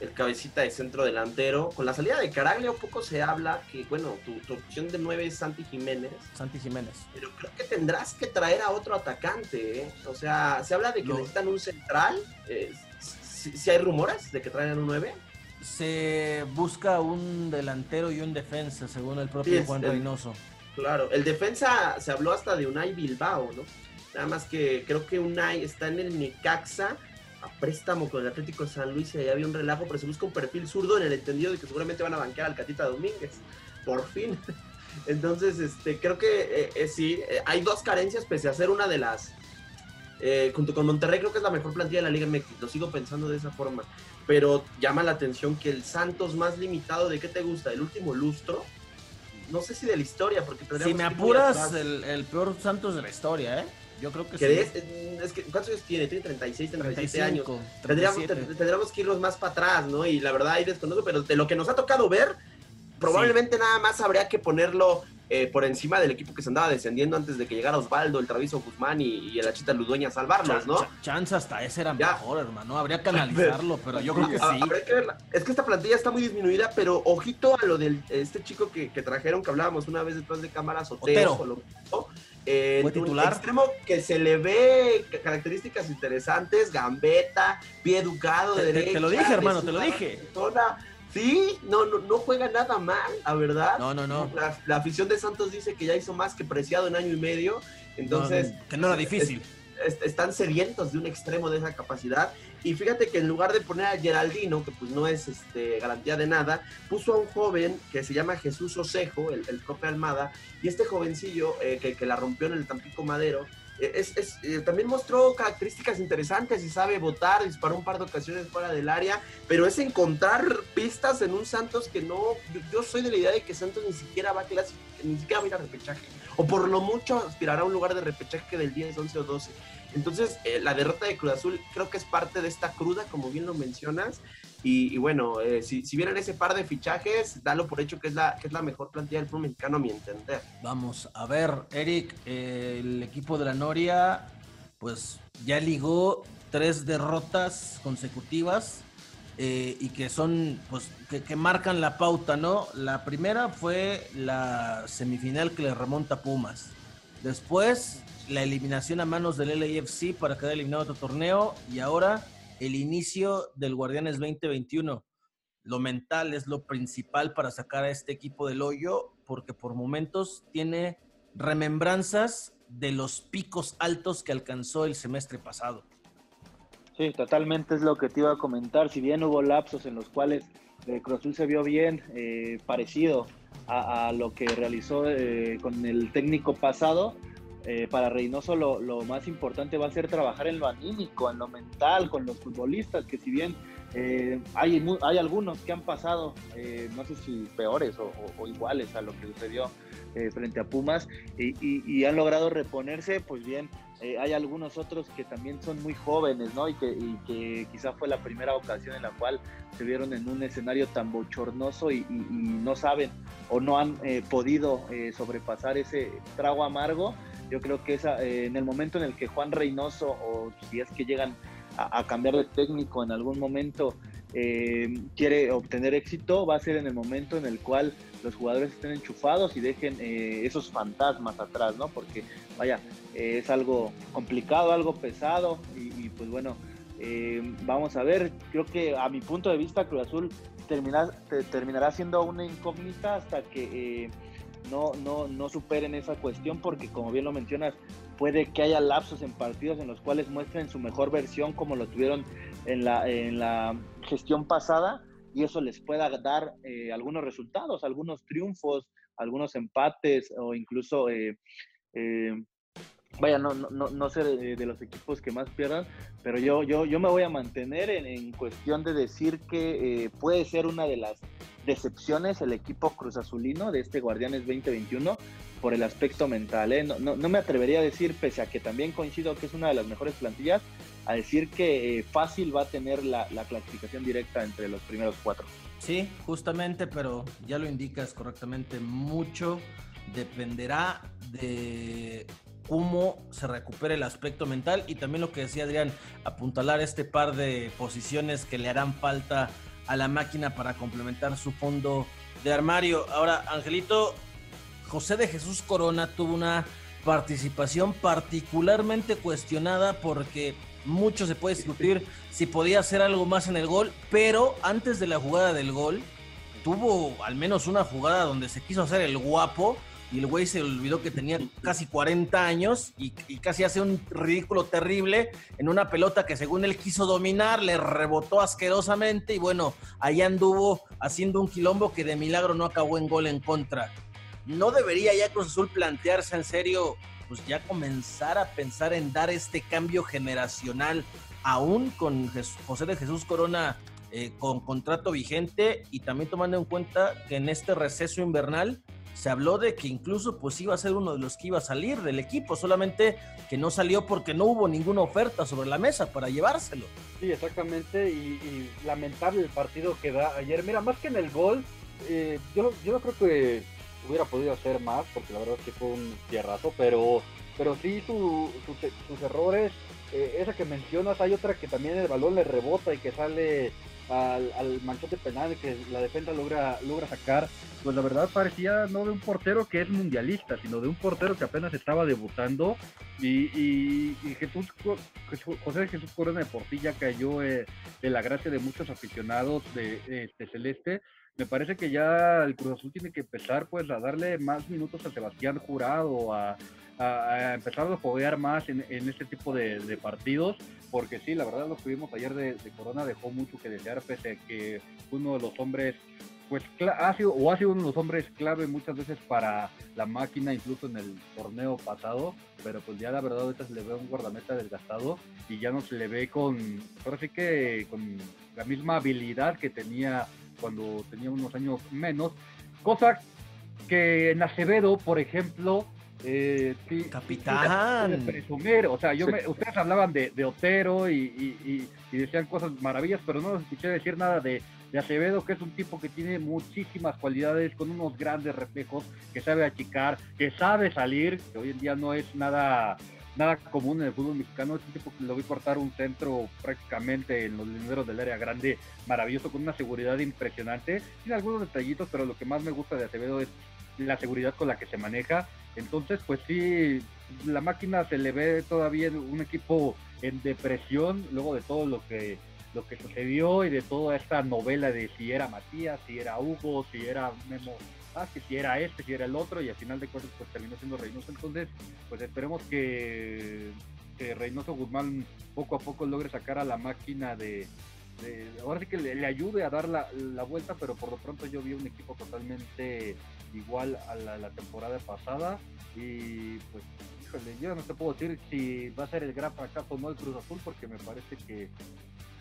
El cabecita de centro delantero. Con la salida de Caraglio poco se habla que, bueno, tu, opción de 9 es Santi Jiménez. Santi Jiménez. Pero creo que tendrás que traer a otro atacante. ¿eh? O sea, se habla de que necesitan un central. Eh, si, hay rumores de que traen un 9. Se busca un delantero y un defensa, según el propio Juan Reynoso. Claro, el defensa se habló hasta de Unai Bilbao, ¿no? Nada más que creo que Unai está en el Necaxa a préstamo con el Atlético de San Luis y ahí había un relajo, pero se busca un perfil zurdo en el entendido de que seguramente van a banquear al Catita Domínguez. Por fin. Entonces, este, creo que eh, eh, sí, eh, hay dos carencias, pese a ser una de las junto con Monterrey creo que es la mejor plantilla de la Liga MX, lo sigo pensando de esa forma, pero llama la atención que el Santos más limitado, ¿de qué te gusta? ¿El último lustro? No sé si de la historia, porque... Si me apuras, el, peor Santos de la historia, ¿eh? Yo creo que sí. Es, que, ¿Cuántos años tiene? Tiene 36, 37 años. Tendríamos, tendríamos, que irnos más para atrás, ¿no? Y la verdad ahí desconozco, pero de lo que nos ha tocado ver, probablemente nada más habría que ponerlo eh, por encima del equipo que se andaba descendiendo antes de que llegara Osvaldo, el Traviso Guzmán y, el Achita Ludueña a salvarnos, ¿no? chance hasta ese era mejor, hermano. Habría que analizarlo, pero yo creo que sí. Es que esta plantilla está muy disminuida, pero ojito a lo del este chico que, trajeron, que hablábamos una vez detrás de cámaras, Otero. Otero. Eh, ¿Fue titular? extremo que se le ve características interesantes, gambeta, pie educado, te, derecha. Te, lo dije, hermano, te lo dije. Sí, no, no, no juega nada mal, la verdad. No, no, no. La, afición de Santos dice que ya hizo más que preciado en año y medio. Entonces. que no era difícil. están sedientos de un extremo de esa capacidad. Y fíjate que en lugar de poner a Geraldino, que pues no es este, garantía de nada, puso a un joven que se llama Jesús Osejo, el, el profe Almada, y este jovencillo eh, que, que, la rompió en el Tampico Madero, es, es, eh, también mostró características interesantes y sabe votar, disparó un par de ocasiones fuera del área, pero es encontrar pistas en un Santos que no, yo, yo soy de la idea de que Santos ni siquiera va a ni siquiera va a ir a repechaje o por lo mucho aspirará a un lugar de repechaje del 10, 11 o 12. Entonces, eh, la derrota de Cruz Azul creo que es parte de esta cruda, como bien lo mencionas. Y, bueno, eh, si, si, vienen ese par de fichajes, dalo por hecho que es la, que es la mejor plantilla del fútbol mexicano, a mi entender. Vamos a ver, Eric, eh, el equipo de la Noria, pues ya ligó tres derrotas consecutivas eh, y que son, pues, que, marcan la pauta, ¿no? La primera fue la semifinal que le remonta Pumas. Después, la eliminación a manos del LAFC para quedar eliminado otro torneo. Y ahora, el inicio del Guardianes 2021. Lo mental es lo principal para sacar a este equipo del hoyo, porque por momentos tiene remembranzas de los picos altos que alcanzó el semestre pasado. Sí, totalmente es lo que te iba a comentar. Si bien hubo lapsos en los cuales eh, Cruz Azul se vio bien, eh, parecido a, lo que realizó eh, con el técnico pasado, para Reynoso lo, más importante va a ser trabajar en lo anímico, en lo mental, con los futbolistas, que si bien hay, hay algunos que han pasado, no sé si peores o, iguales a lo que sucedió frente a Pumas, y, han logrado reponerse, pues bien, eh, hay algunos otros que también son muy jóvenes, ¿no? Y que, y que, quizá fue la primera ocasión en la cual se vieron en un escenario tan bochornoso y, no saben o no han eh, podido eh, sobrepasar ese trago amargo. Yo creo que esa, en el momento en el que Juan Reynoso, o si es que llegan a, cambiar de técnico en algún momento, quiere obtener éxito, va a ser en el momento en el cual los jugadores estén enchufados y dejen esos fantasmas atrás, ¿no? Porque, vaya, es algo complicado, algo pesado y, pues bueno, eh, vamos a ver, creo que a mi punto de vista Cruz Azul termina, terminará siendo una incógnita hasta que eh, no, no, no superen esa cuestión porque como bien lo mencionas, puede que haya lapsos en partidos en los cuales muestren su mejor versión como lo tuvieron en la, en la gestión pasada y eso les pueda dar eh, algunos resultados, algunos triunfos, algunos empates o incluso eh, vaya, no, no, no sé de, los equipos que más pierdan, pero yo, yo, yo me voy a mantener en, cuestión de decir que eh, puede ser una de las decepciones el equipo Cruz Azulino de este Guardianes 2021 por el aspecto mental. ¿eh? No, no, me atrevería a decir, pese a que también coincido que es una de las mejores plantillas, a decir que eh, fácil va a tener la, la clasificación directa entre los primeros cuatro. Sí, justamente, pero ya lo indicas correctamente, mucho dependerá de cómo se recupera el aspecto mental y también lo que decía Adrián, apuntalar este par de posiciones que le harán falta a la máquina para complementar su fondo de armario. Ahora, Angelito, José de Jesús Corona tuvo una participación particularmente cuestionada porque mucho se puede discutir si podía hacer algo más en el gol, pero antes de la jugada del gol tuvo al menos una jugada donde se quiso hacer el guapo y el güey se olvidó que tenía casi 40 años y, casi hace un ridículo terrible en una pelota que según él quiso dominar, le rebotó asquerosamente y bueno, ahí anduvo haciendo un quilombo que de milagro no acabó en gol en contra. ¿No debería ya Cruz Azul plantearse en serio, pues ya comenzar a pensar en dar este cambio generacional aún con José de Jesús Corona eh, con contrato vigente y también tomando en cuenta que en este receso invernal se habló de que incluso pues iba a ser uno de los que iba a salir del equipo, solamente que no salió porque no hubo ninguna oferta sobre la mesa para llevárselo. Sí, exactamente, y, lamentable el partido que da ayer. Mira, más que en el gol, eh, yo, yo no creo que hubiera podido hacer más, porque la verdad es que fue un tierrazo, pero, pero sí sus errores, eh, esa que mencionas, hay otra que también el balón le rebota y que sale al, al manchote penal que la defensa logra, logra sacar, pues la verdad parecía no de un portero que es mundialista, sino de un portero que apenas estaba debutando. Y, y, Jesús, José Jesús Corona de Portilla cayó eh, de la gracia de muchos aficionados de, de Celeste. Me parece que ya el Cruz Azul tiene que empezar pues a darle más minutos a Sebastián Jurado, a, a, empezar a foguear más en, este tipo de, partidos, porque sí, la verdad lo que vimos ayer de, Corona dejó mucho que desear, pese a que uno de los hombres pues ha sido o ha sido uno de los hombres clave muchas veces para la máquina, incluso en el torneo pasado, pero pues ya la verdad ahorita se le ve un guardameta desgastado y ya no se le ve con, ahora sí que con la misma habilidad que tenía cuando tenía unos años menos, cosa que en Acevedo, por ejemplo, eh, Capitán. presumir. O sea, yo ustedes hablaban de, Otero y, decían cosas maravillas, pero no escuché decir nada de, Acevedo, que es un tipo que tiene muchísimas cualidades, con unos grandes reflejos, que sabe achicar, que sabe salir, que hoy en día no es nada nada común en el fútbol mexicano. Es un tipo que lo vi cortar un centro prácticamente en los lineros del área grande, maravilloso, con una seguridad impresionante. Tiene algunos detallitos, pero lo que más me gusta de Acevedo es la seguridad con la que se maneja. Entonces, pues sí, la máquina se le ve todavía un equipo en depresión luego de todo lo que lo que sucedió y de toda esta novela de si era Matías, si era Hugo, si era Memo que si era este, si era el otro, y al final de cuentas pues terminó siendo Reynoso. Entonces, pues esperemos que, que Reynoso Guzmán poco a poco logre sacar a la máquina de, ahora sí que le, ayude a dar la, la, vuelta, pero por lo pronto yo vi un equipo totalmente igual a la, temporada pasada. Y pues híjole, yo no te puedo decir si va a ser el gran fracaso o no el Cruz Azul porque me parece que,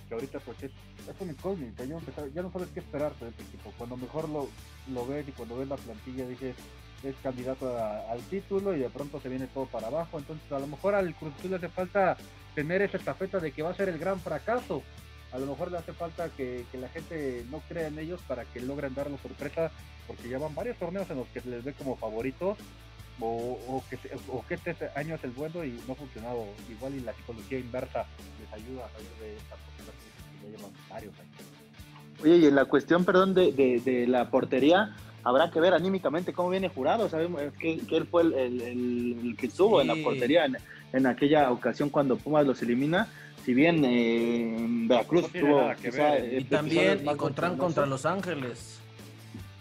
que ahorita pues es, un incógnita, ya ya no sabes qué esperar de este equipo, cuando mejor lo, lo ves y cuando ves la plantilla dices es candidato al título y de pronto se viene todo para abajo, entonces a lo mejor al Cruz Azul le hace falta tener esa estafeta de que va a ser el gran fracaso a lo mejor le hace falta que, la gente no crea en ellos para que logren darnos sorpresa, porque ya van varios torneos en los que se les ve como favoritos, o, que, o que este año es el bueno y no ha funcionado igual, y la psicología inversa les ayuda a salir de esta que ya llevan varios años. Oye, y en la cuestión, perdón, de, de, la portería, habrá que ver anímicamente cómo viene jurado. Sabemos que, que él fue el, que estuvo en la portería en, en, aquella ocasión cuando Pumas los elimina si bien eh, Veracruz tuvo y también encontraron contra Los Ángeles.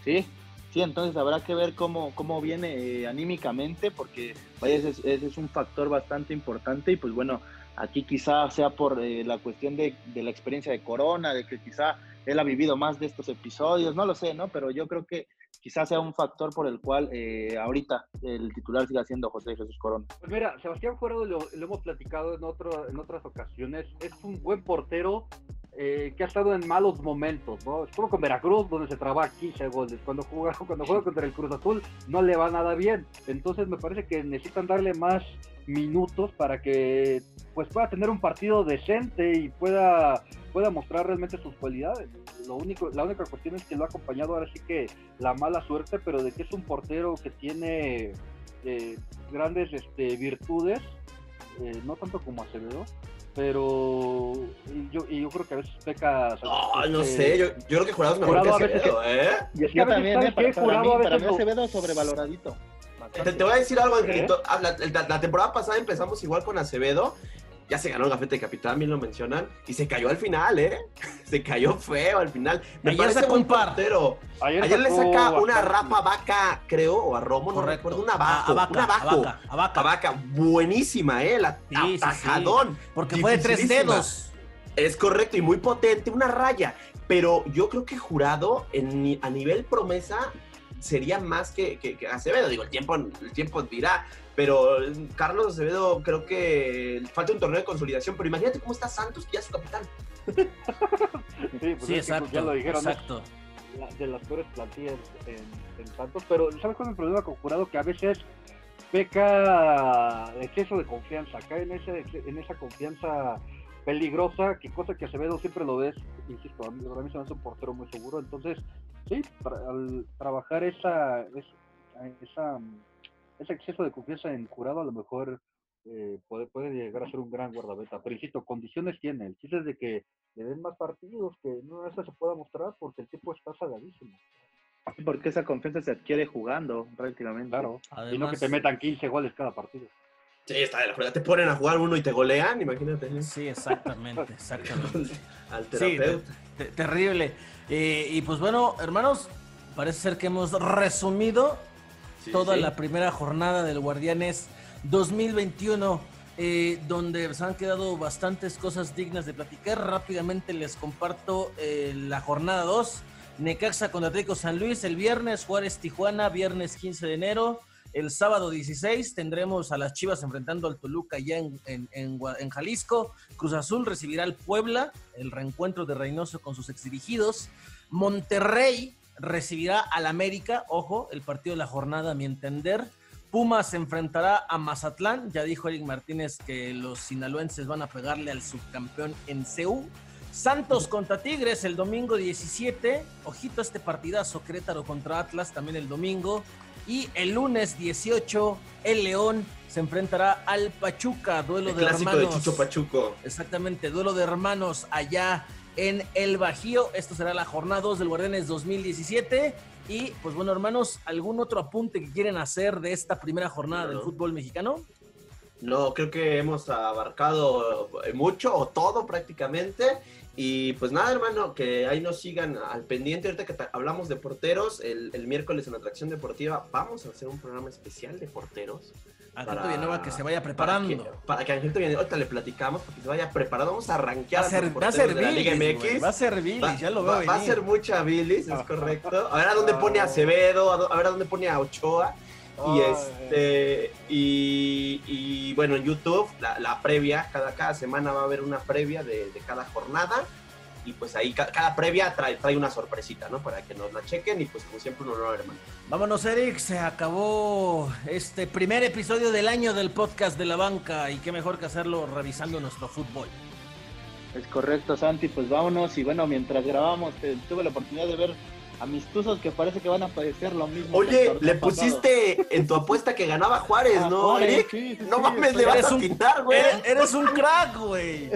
Sí, sí, entonces habrá que ver cómo, cómo viene eh, anímicamente, porque ese es, un factor bastante importante y pues bueno, aquí quizá sea por eh, la cuestión de, de, la experiencia de Corona, de que quizá él ha vivido más de estos episodios, no lo sé, ¿no? Pero yo creo que quizás sea un factor por el cual eh, ahorita el titular siga siendo José Jesús Corona. Pues mira, Sebastián Jurado lo, hemos platicado en, otro, en otras ocasiones, es un buen portero eh, que ha estado en malos momentos, ¿no? Estuvo con Veracruz, donde se traba 15 goles. Cuando juega, cuando juega contra el Cruz Azul, no le va nada bien. Entonces me parece que necesitan darle más minutos para que pues pueda tener un partido decente y pueda pueda mostrar realmente sus cualidades. Lo único, la única cuestión es que lo ha acompañado ahora sí que la mala suerte, pero de que es un portero que tiene eh, grandes este, virtudes, eh, no tanto como Acevedo, pero yo, y yo creo que a veces peca. No, no sé, yo, yo creo que Jurado es mejor que Acevedo, ¿eh? Y es que yo también, ¿eh? Para, para, mí, para mí Acevedo es sobrevaloradito. Te, te, voy a decir algo, Angelito. Ah, la, la, temporada pasada empezamos igual con Acevedo ya se ganó el gafete de capitán, bien lo mencionan, y se cayó al final, ¿eh? Se cayó feo al final. Me Ayer parece un portero. Ayer, le saca una rapa vaca, creo, o a Romo, no recuerdo, una vaca. una vaca. A vaca. vaca. Buenísima, ¿eh? La sí, atajadón. Porque fue de tres dedos. Es correcto y muy potente, una raya. Pero yo creo que jurado en, a nivel promesa sería más que, que, que, Acevedo. Digo, el tiempo, el tiempo dirá, pero Carlos Acevedo creo que falta un torneo de consolidación, pero imagínate cómo está Santos, que ya es su capitán. sí, pues exacto, ya lo dijeron. Exacto. de las peores plantillas en, Santos, pero ¿sabes cuál es el problema con Jurado? Que a veces peca exceso de confianza, cae en, ese, en esa confianza peligrosa, que cosa que Acevedo siempre lo ves, insisto, a mí, a mí se me hace un portero muy seguro, entonces, sí, al trabajar esa, esa ese exceso de confianza en jurado a lo mejor eh, puede, puede llegar a ser un gran guardabeta. Pero insisto, condiciones tiene. El chiste es de que le den más partidos, que no eso se pueda mostrar porque el tipo está saladísimo. Porque esa confianza se adquiere jugando prácticamente. Claro. y no que te metan 15 goles cada partido. Sí, está de la fregada. Te ponen a jugar uno y te golean, imagínate. Sí, exactamente, exactamente. Al terapeuta. Sí, terrible. Eh, y pues bueno, hermanos, parece ser que hemos resumido toda la primera jornada del Guardianes 2021, eh, donde se han quedado bastantes cosas dignas de platicar. Rápidamente les comparto eh, la jornada 2. Necaxa contra Atlético San Luis el viernes, Juárez Tijuana, viernes 15 de enero. El sábado 16 tendremos a las Chivas enfrentando al Toluca ya en, en, Jalisco. Cruz Azul recibirá al Puebla, el reencuentro de Reynoso con sus exdirigidos. Monterrey recibirá al América, ojo, el partido de la jornada a mi entender. Pumas se enfrentará a Mazatlán, ya dijo Eric Martínez que los sinaloenses van a pegarle al subcampeón en CEU. Santos contra Tigres el domingo 17, ojito este partidazo, Querétaro contra Atlas también el domingo. Y el lunes 18, el León se enfrentará al Pachuca, duelo el de clásico de Chucho Pachuco. Exactamente, duelo de hermanos allá en el Bajío. Esto será la jornada 2 del Guardianes 2017. Y pues bueno, hermanos, ¿algún otro apunte que quieren hacer de esta primera jornada del fútbol mexicano? No, creo que hemos abarcado mucho o todo prácticamente. Y pues nada, hermano, que ahí nos sigan al pendiente. Ahorita que hablamos de porteros, el, el, miércoles en Atracción Deportiva vamos a hacer un programa especial de porteros. Angelito Villanueva que se vaya preparando. Para que, Villanueva, ahorita le platicamos, porque se vaya preparando. Vamos a arranquear va a ser, va a ser bilis, Va a ser bilis, ya lo veo. Va, va, a ser mucha bilis, es correcto. A ver a dónde pone a Acevedo, a ver a dónde pone a Ochoa. Y este y, bueno, en YouTube, la, previa, cada, cada semana va a haber una previa de, cada jornada. Y pues ahí cada, previa trae, trae una sorpresita, ¿no? Para que nos la chequen y pues como siempre un honor, hermano. Vámonos, Eric, se acabó este primer episodio del año del podcast de la banca y qué mejor que hacerlo revisando nuestro fútbol. Es correcto, Santi, pues vámonos y bueno, mientras grabamos tuve la oportunidad de ver amistosos que parece que van a padecer lo mismo. Oye, le pusiste en tu apuesta que ganaba Juárez, ¿no, no mames, le vas a quitar, güey. Eres, un crack, güey.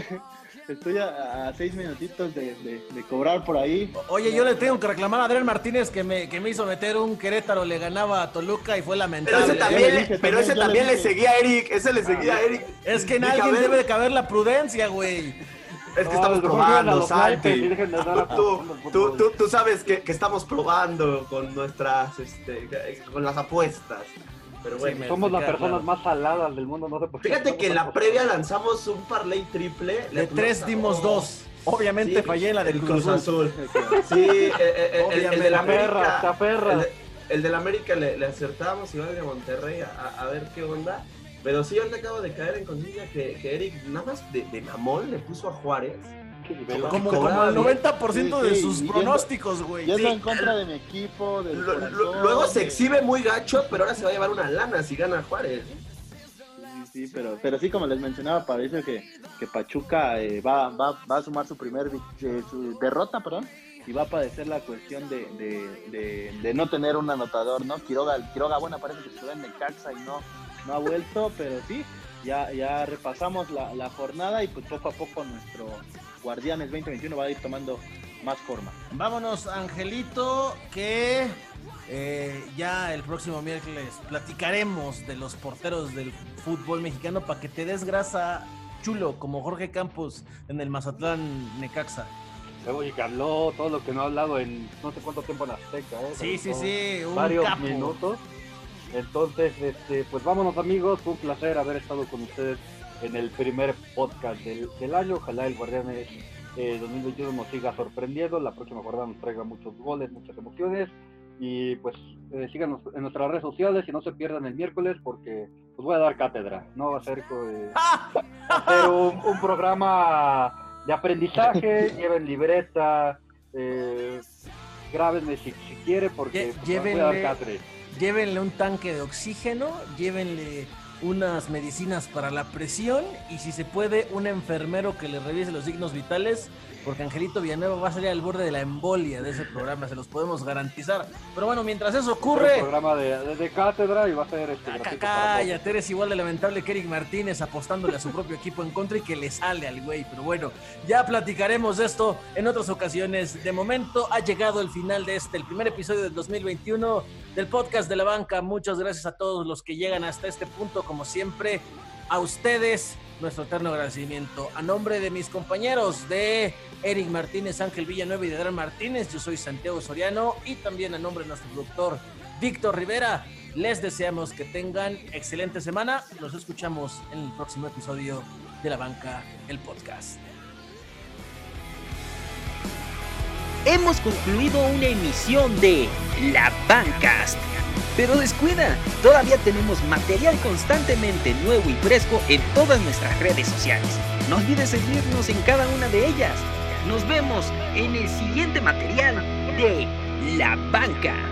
Estoy a, seis minutitos de, cobrar por ahí. Oye, yo le tengo que reclamar a Adrián Martínez que me, que me hizo meter un Querétaro, le ganaba a Toluca y fue lamentable. Pero ese también, pero ese también le, seguía a Eric, ese le seguía a Eric. Es que en alguien debe de caber la prudencia, güey. Es que estamos probando, Santi. Tú, tú, tú, sabes que, que, estamos probando con nuestras, este, con las apuestas. Pero bueno, somos las personas más saladas del mundo, no sé por qué. Fíjate que en la previa lanzamos un parlay triple. De tres dimos dos. Obviamente fallé la del Cruz, Azul. Sí, eh, eh, el, el, del América. El, el del América le, le acertamos y va de Monterrey a, a ver qué onda. Pero sí, ahorita acabo de caer en conciencia que, que, Eric nada más de, de mamón le puso a Juárez. Como, como, el 90% de sus pronósticos, güey. Y en contra de mi equipo. luego se exhibe muy gacho, pero ahora se va a llevar una lana si gana Juárez. Sí, sí, pero, pero sí, como les mencionaba, parece que, que Pachuca eh, va, va, va, a sumar su primer eh, su derrota, perdón, y va a padecer la cuestión de, de, de, no tener un anotador, ¿no? Quiroga, Quiroga bueno, parece que se en Necaxa y no, no ha vuelto, pero sí, ya, ya repasamos la, la, jornada y pues poco a poco nuestro Guardianes 2021 va a ir tomando más forma. Vámonos, Angelito, que eh, ya el próximo miércoles platicaremos de los porteros del fútbol mexicano para que te des grasa chulo como Jorge Campos en el Mazatlán Necaxa. Oye, que habló todo lo que no ha hablado en no sé cuánto tiempo en Azteca. ¿eh? Sí, sí, sí, varios minutos. Entonces, este, pues vámonos amigos, fue un placer haber estado con ustedes en el primer podcast del, año. Ojalá el Guardianes eh, 2021 nos siga sorprendiendo, la próxima jornada nos traiga muchos goles, muchas emociones. Y pues eh, síganos en nuestras redes sociales y no se pierdan el miércoles porque pues voy a dar cátedra. No va a ser eh, un, programa de aprendizaje, lleven libreta, eh, grábenme si, si quiere porque pues, voy a dar cátedra llévenle un tanque de oxígeno, llévenle unas medicinas para la presión y si se puede un enfermero que le revise los signos vitales porque Angelito Villanueva va a salir al borde de la embolia de ese programa, se los podemos garantizar. Pero bueno, mientras eso ocurre... Un programa de, cátedra y va a ser... Este, cállate, eres igual de lamentable que Eric Martínez apostándole a su propio equipo en contra y que le sale al güey. Pero bueno, ya platicaremos de esto en otras ocasiones. De momento ha llegado el final de este, el primer episodio del 2021 del podcast de la banca. Muchas gracias a todos los que llegan hasta este punto, como siempre a ustedes nuestro eterno agradecimiento. A nombre de mis compañeros de Eric Martínez, Ángel Villanueva y de Adrián Martínez, yo soy Santiago Soriano y también a nombre de nuestro productor Víctor Rivera, les deseamos que tengan excelente semana. Nos escuchamos en el próximo episodio de La Banca, el podcast. Hemos concluido una emisión de La Bancast. Pero descuida, todavía tenemos material constantemente nuevo y fresco en todas nuestras redes sociales. No olvides seguirnos en cada una de ellas. Nos vemos en el siguiente material de La Banca.